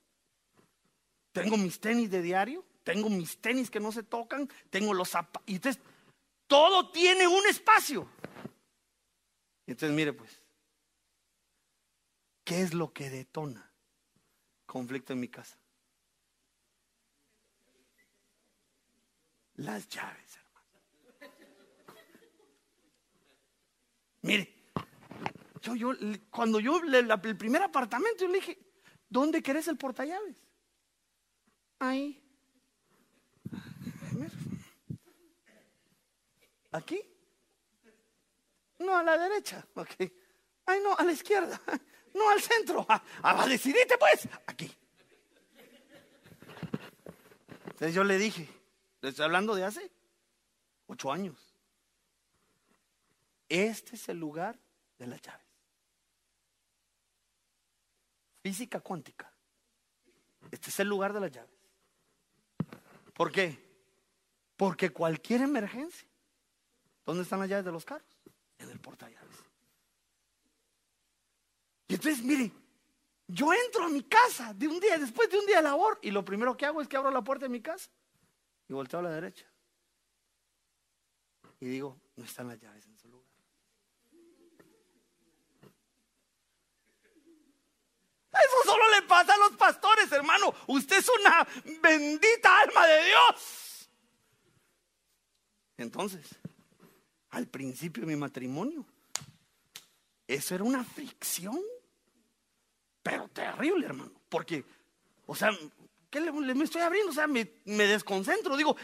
Tengo mis tenis de diario, tengo mis tenis que no se tocan, tengo los zapatos. Y entonces, todo tiene un espacio. Entonces, mire pues, ¿qué es lo que detona conflicto en mi casa? Las llaves, hermano. Mire, yo, yo, cuando yo, el primer apartamento, yo le dije, ¿dónde querés el portallaves? Ahí. ¿Aquí? No, a la derecha. Ok. Ay, no, a la izquierda. No, al centro. A, a decidite pues. Aquí. Entonces yo le dije, le estoy hablando de hace ocho años. Este es el lugar de las llaves. Física cuántica. Este es el lugar de las llaves. ¿Por qué? Porque cualquier emergencia. ¿Dónde están las llaves de los carros? Portallaves. Y entonces, mire, yo entro a mi casa de un día, después de un día de labor, y lo primero que hago es que abro la puerta de mi casa y volteo a la derecha. Y digo, no están las llaves en su lugar. Eso solo le pasa a los pastores, hermano. Usted es una bendita alma de Dios. Entonces, al principio de mi matrimonio, eso era una fricción, pero terrible, hermano. Porque, o sea, ¿qué le, me estoy abriendo? O sea, me, desconcentro. Digo,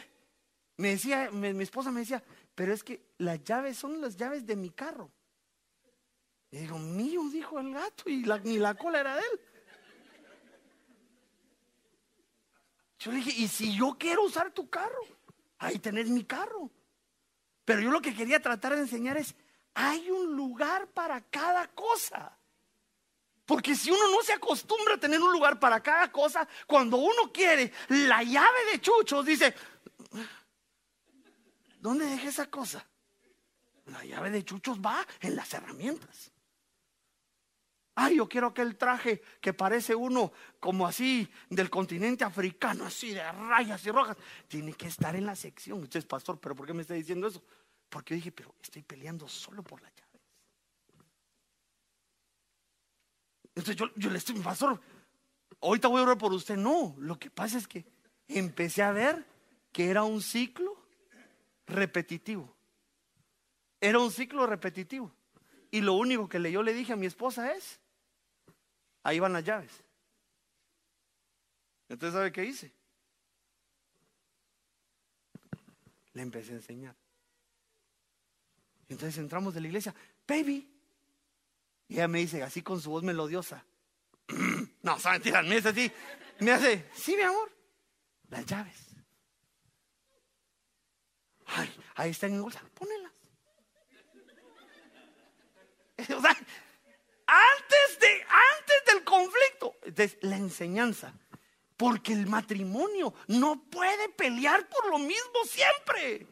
me decía, mi esposa me decía, pero es que las llaves son las llaves de mi carro. Y digo, mío, dijo el gato, y la, ni la cola era de él. Yo le dije, ¿y si yo quiero usar tu carro? Ahí tenés mi carro. Pero yo lo que quería tratar de enseñar es, hay un lugar para cada cosa. Porque si uno no se acostumbra a tener un lugar para cada cosa, cuando uno quiere la llave de chuchos, dice, ¿dónde dejé esa cosa? La llave de chuchos va en las herramientas. Ay, yo quiero aquel traje que parece uno como así del continente africano, así de rayas y rojas. Tiene que estar en la sección. Usted es pastor, pero ¿por qué me está diciendo eso? Porque yo dije, pero estoy peleando solo por las llaves. Entonces yo, yo le estoy, pastor, ahorita voy a orar por usted. No, lo que pasa es que empecé a ver que era un ciclo repetitivo. Era un ciclo repetitivo. Y lo único que yo le dije a mi esposa es, ahí van las llaves. Entonces, ¿sabe qué hice? Le empecé a enseñar. Entonces entramos de la iglesia, baby. Y ella me dice, así con su voz melodiosa. no, saben, me dice así. Me hace, sí, mi amor, las llaves. Ay, ahí están en bolsa, pónelas. O sea, antes, de, del conflicto, la enseñanza. Porque el matrimonio no puede pelear por lo mismo siempre.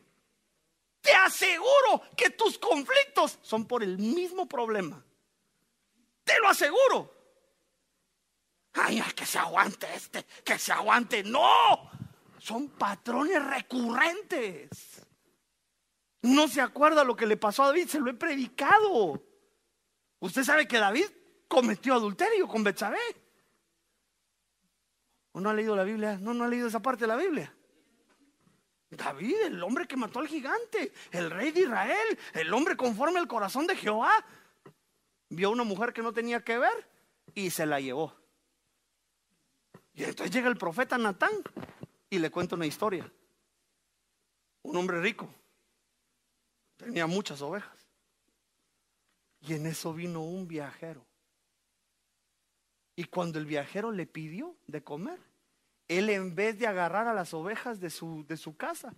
Te aseguro que tus conflictos son por el mismo problema. Te lo aseguro. Ay, que se aguante este, que se aguante. No, son patrones recurrentes. No se acuerda lo que le pasó a David, se lo he predicado. Usted sabe que David cometió adulterio con Betsabé. ¿O no ha leído la Biblia? No, no ha leído esa parte de la Biblia. David, el hombre que mató al gigante, el rey de Israel, el hombre conforme al corazón de Jehová, vio a una mujer que no tenía que ver y se la llevó. Y entonces llega el profeta Natán y le cuenta una historia. Un hombre rico tenía muchas ovejas. Y en eso vino un viajero. Y cuando el viajero le pidió de comer, él en vez de agarrar a las ovejas de su, de su casa,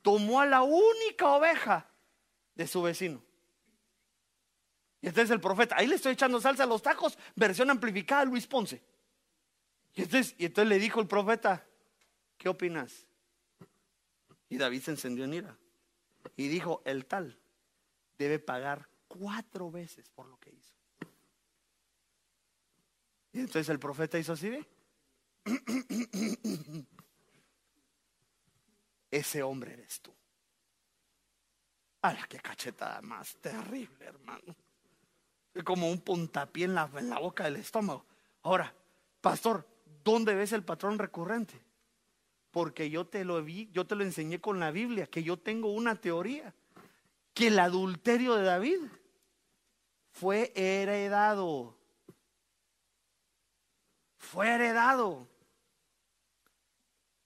tomó a la única oveja de su vecino. Y entonces el profeta, ahí le estoy echando salsa a los tacos, versión amplificada Luis Ponce. Y entonces, y entonces le dijo el profeta, ¿qué opinas? Y David se encendió en ira. Y dijo, el tal debe pagar cuatro veces por lo que hizo. Y entonces el profeta hizo así. Ese hombre eres tú. ¡Ay, qué cachetada más terrible, hermano! Como un puntapié en la, en la boca del estómago. Ahora, pastor, ¿dónde ves el patrón recurrente? Porque yo te lo vi, yo te lo enseñé con la Biblia, que yo tengo una teoría, que el adulterio de David fue heredado. Fue heredado.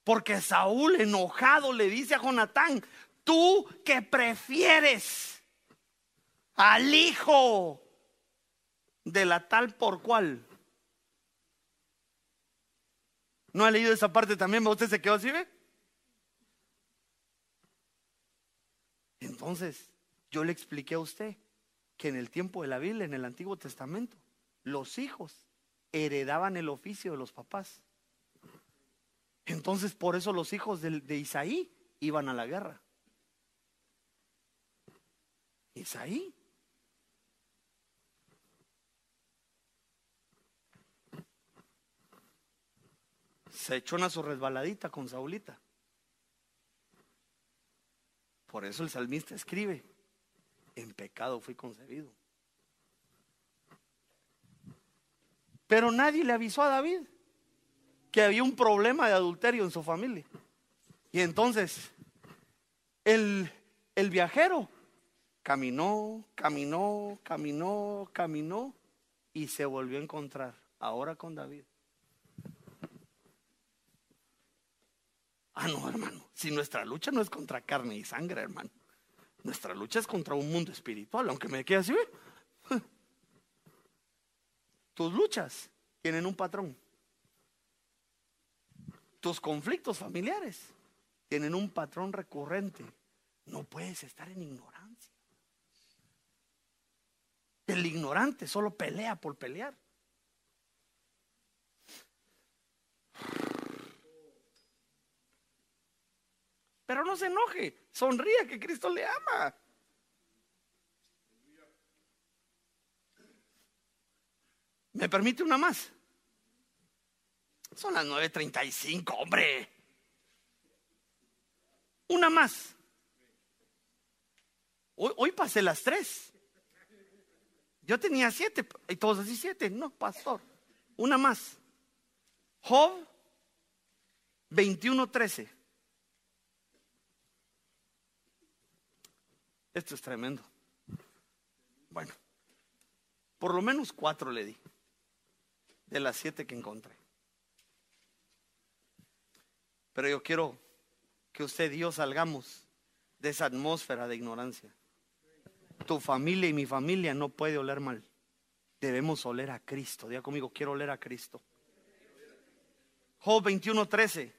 Porque Saúl enojado le dice a Jonatán, tú que prefieres al hijo de la tal por cual. ¿No ha leído esa parte también? ¿Usted se quedó así, ve? Entonces, yo le expliqué a usted que en el tiempo de la Biblia, en el Antiguo Testamento, los hijos heredaban el oficio de los papás. Entonces, por eso los hijos de, Isaí iban a la guerra. Isaí. Se echó una su resbaladita con Saulita. Por eso el salmista escribe, en pecado fui concebido. Pero nadie le avisó a David que había un problema de adulterio en su familia. Y entonces el, el viajero caminó, caminó, caminó, caminó y se volvió a encontrar ahora con David. Ah, no, hermano. Si nuestra lucha no es contra carne y sangre, hermano. Nuestra lucha es contra un mundo espiritual, aunque me quede así, ¿ve? Tus luchas tienen un patrón. Tus conflictos familiares tienen un patrón recurrente. No puedes estar en ignorancia. El ignorante solo pelea por pelear. Pero no se enoje, sonríe que Cristo le ama. ¿Me permite una más? Son las 9.35, hombre. Una más. Hoy, pasé las tres. Yo tenía siete y todos así siete. No, pastor. Una más. Job 21.13. Esto es tremendo. Bueno, por lo menos cuatro le di de las siete que encontré. Pero yo quiero que usted y yo salgamos de esa atmósfera de ignorancia. Tu familia y mi familia no puede oler mal. Debemos oler a Cristo. Diga conmigo, quiero oler a Cristo. Job 21:13.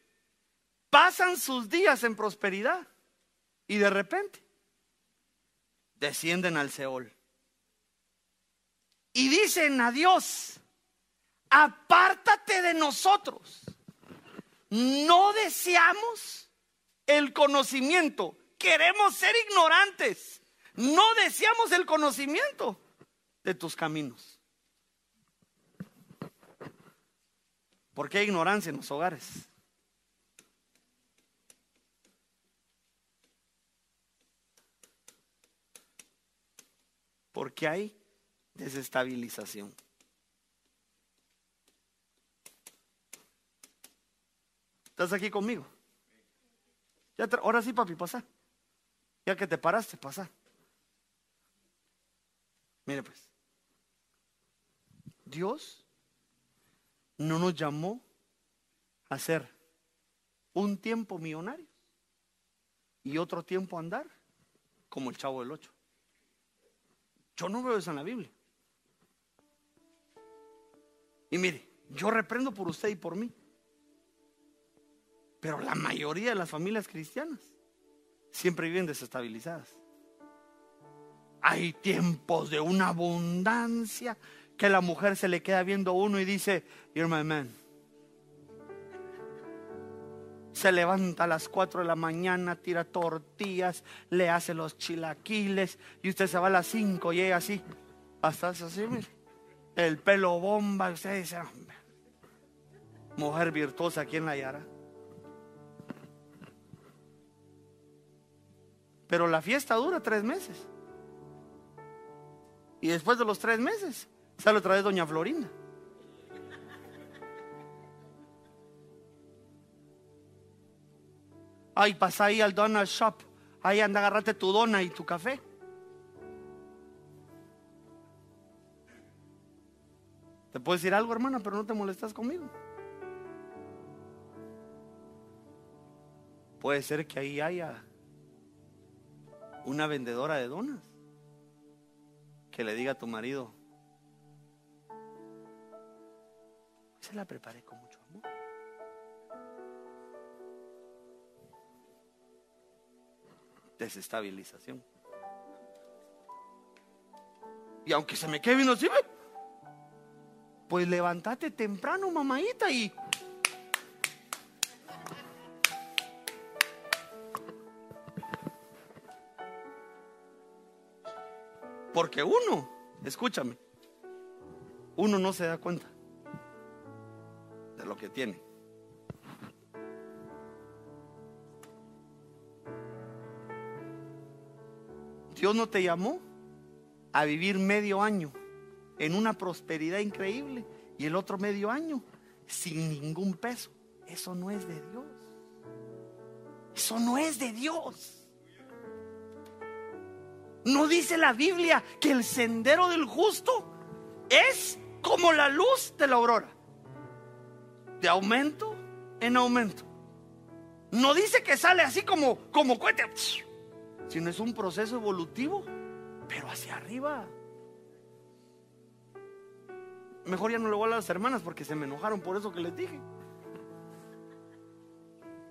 Pasan sus días en prosperidad y de repente descienden al Seol. Y dicen a Dios, apártate de nosotros. No deseamos el conocimiento, queremos ser ignorantes. No deseamos el conocimiento de tus caminos. ¿Por qué hay ignorancia en los hogares? Porque hay desestabilización. ¿Estás aquí conmigo? Ya ahora sí, papi, pasa. Ya que te paraste, pasa. Mire pues, Dios no nos llamó a ser un tiempo millonarios y otro tiempo andar como el chavo del ocho. Yo no veo eso en la Biblia. Y mire, yo reprendo por usted y por mí. Pero la mayoría de las familias cristianas siempre viven desestabilizadas. Hay tiempos de una abundancia que la mujer se le queda viendo uno y dice, You're my man. Se levanta a las 4 de la mañana, tira tortillas, le hace los chilaquiles y usted se va a las 5 y ella así, hasta así, mire. el pelo bomba. Usted dice, mujer virtuosa aquí en la Yara. Pero la fiesta dura tres meses. Y después de los tres meses, sale otra vez Doña Florinda. Ay, pasa ahí al donut shop. Ahí anda, agarrate tu dona y tu café. Te puedo decir algo, hermana, pero no te molestas conmigo. Puede ser que ahí haya una vendedora de donas que le diga a tu marido, se la preparé con mucho amor. Desestabilización. Y aunque se me quede viendo así, pues levántate temprano, mamadita, y Porque uno, escúchame, uno no se da cuenta de lo que tiene. Dios no te llamó a vivir medio año en una prosperidad increíble y el otro medio año sin ningún peso. Eso no es de Dios. Eso no es de Dios. ¿No dice la Biblia que el sendero del justo es como la luz de la aurora? De aumento en aumento. No dice que sale así como, como cohete, sino es un proceso evolutivo, pero hacia arriba. Mejor ya no le voy a las hermanas porque se me enojaron por eso que les dije.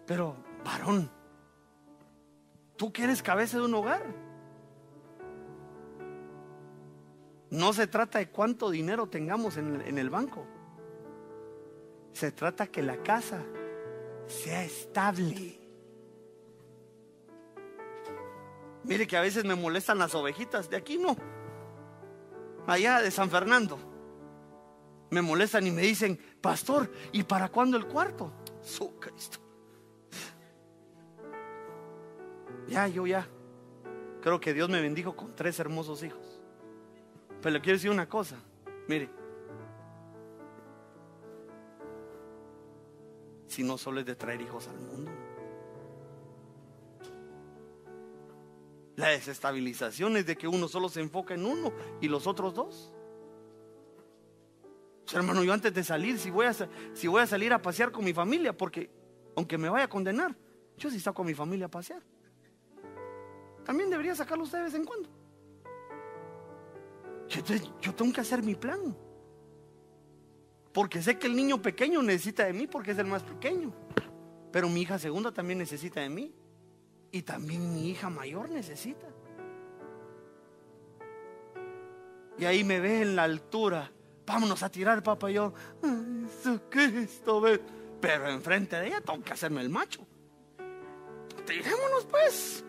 Pero, varón, tú quieres cabeza de un hogar. No se trata de cuánto dinero tengamos en, el banco. Se trata que la casa sea estable. Mire que a veces me molestan las ovejitas. De aquí no. Allá de San Fernando. Me molestan y me dicen, pastor, ¿y para cuándo el cuarto? Su Cristo. Ya, yo ya. Creo que Dios me bendijo con tres hermosos hijos. Pero le quiero decir una cosa. Mire. Si no solo es de traer hijos al mundo. La desestabilización es de que uno solo se enfoca en uno y los otros dos. hermano, yo antes de salir, si voy, a, si voy a salir a pasear con mi familia, porque aunque me vaya a condenar, yo sí saco con mi familia a pasear. También debería sacarlo usted de vez en cuando. Yo, tengo que hacer mi plan. Porque sé que el niño pequeño necesita de mí porque es el más pequeño. Pero mi hija segunda también necesita de mí. Y también mi hija mayor necesita. Y ahí me ve en la altura. Vámonos a tirar, papá. Y yo, Cristo, ve. Pero enfrente de ella tengo que hacerme el macho. Tirémonos pues.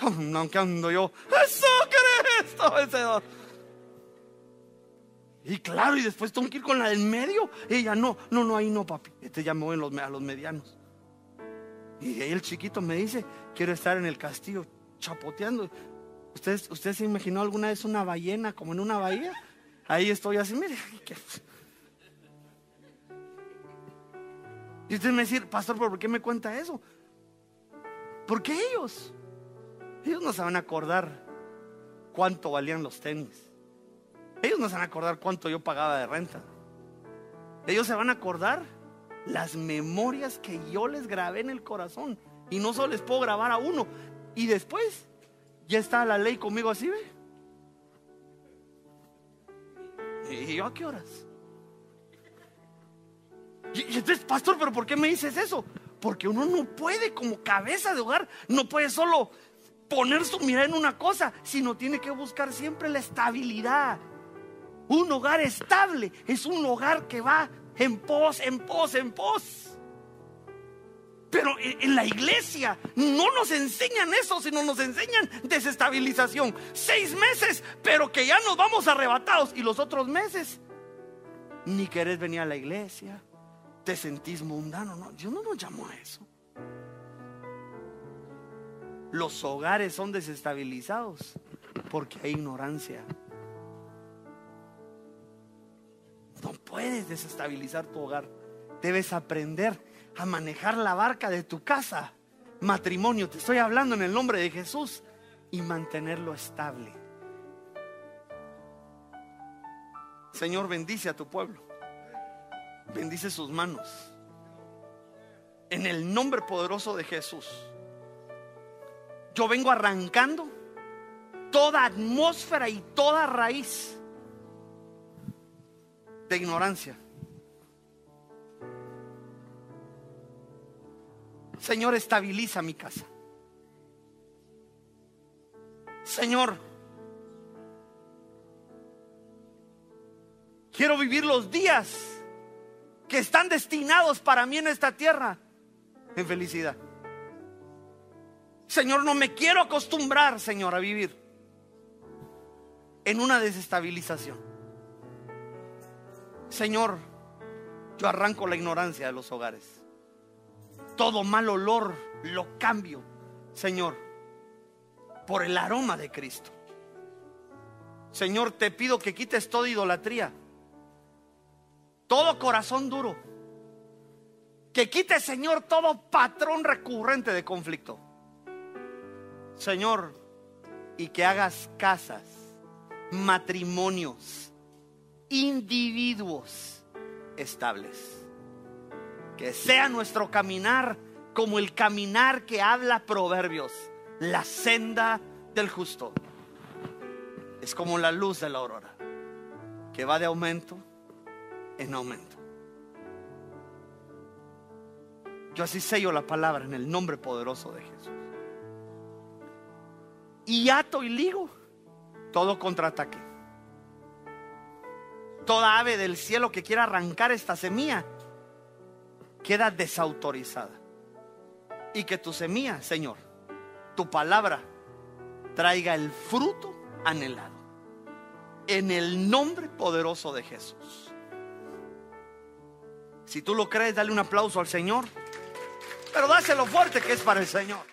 Aunque ando yo, eso Cristo vencedor. Y claro, y después tengo que ir con la del medio. ella, no, no, no, ahí no, papi. Este ya me voy los, a los medianos. Y ahí el chiquito me dice, quiero estar en el castillo chapoteando. ¿Ustedes, ¿Usted se imaginó alguna vez una ballena como en una bahía? Ahí estoy así, mire. Y usted me dice, pastor, ¿por qué me cuenta eso? Porque ellos ellos no se van a acordar cuánto valían los tenis. Ellos no se van a acordar cuánto yo pagaba de renta. Ellos se van a acordar las memorias que yo les grabé en el corazón. Y no solo les puedo grabar a uno. Y después ya está la ley conmigo así, ¿ve? ¿Y yo a qué horas? Y, y entonces, pastor, ¿pero por qué me dices eso? Porque uno no puede, como cabeza de hogar, no puede solo poner su mirada en una cosa, sino tiene que buscar siempre la estabilidad. Un hogar estable es un hogar que va en pos, en pos, en pos. Pero en la iglesia no nos enseñan eso, sino nos enseñan desestabilización. Seis meses, pero que ya nos vamos arrebatados. Y los otros meses, ni querés venir a la iglesia, te sentís mundano. No, Dios no nos llamó a eso. Los hogares son desestabilizados porque hay ignorancia. No puedes desestabilizar tu hogar. Debes aprender a manejar la barca de tu casa. Matrimonio, te estoy hablando en el nombre de Jesús. Y mantenerlo estable. Señor, bendice a tu pueblo. Bendice sus manos. En el nombre poderoso de Jesús. Yo vengo arrancando toda atmósfera y toda raíz de ignorancia Señor, estabiliza mi casa. Señor, quiero vivir los días que están destinados para mí en esta tierra en felicidad. Señor, no me quiero acostumbrar, Señor, a vivir en una desestabilización. Señor, yo arranco la ignorancia de los hogares todo mal olor lo cambio, Señor, por el aroma de Cristo. Señor, te pido que quites toda idolatría, todo corazón duro, que quites, Señor, todo patrón recurrente de conflicto. Señor, y que hagas casas, matrimonios, individuos estables que sea nuestro caminar como el caminar que habla Proverbios, la senda del justo. Es como la luz de la aurora, que va de aumento en aumento. Yo así sello la palabra en el nombre poderoso de Jesús. Y ato y ligo todo contraataque. Toda ave del cielo que quiera arrancar esta semilla queda desautorizada. Y que tu semilla, Señor, tu palabra, traiga el fruto anhelado. En el nombre poderoso de Jesús. Si tú lo crees, dale un aplauso al Señor. Pero dáselo fuerte que es para el Señor.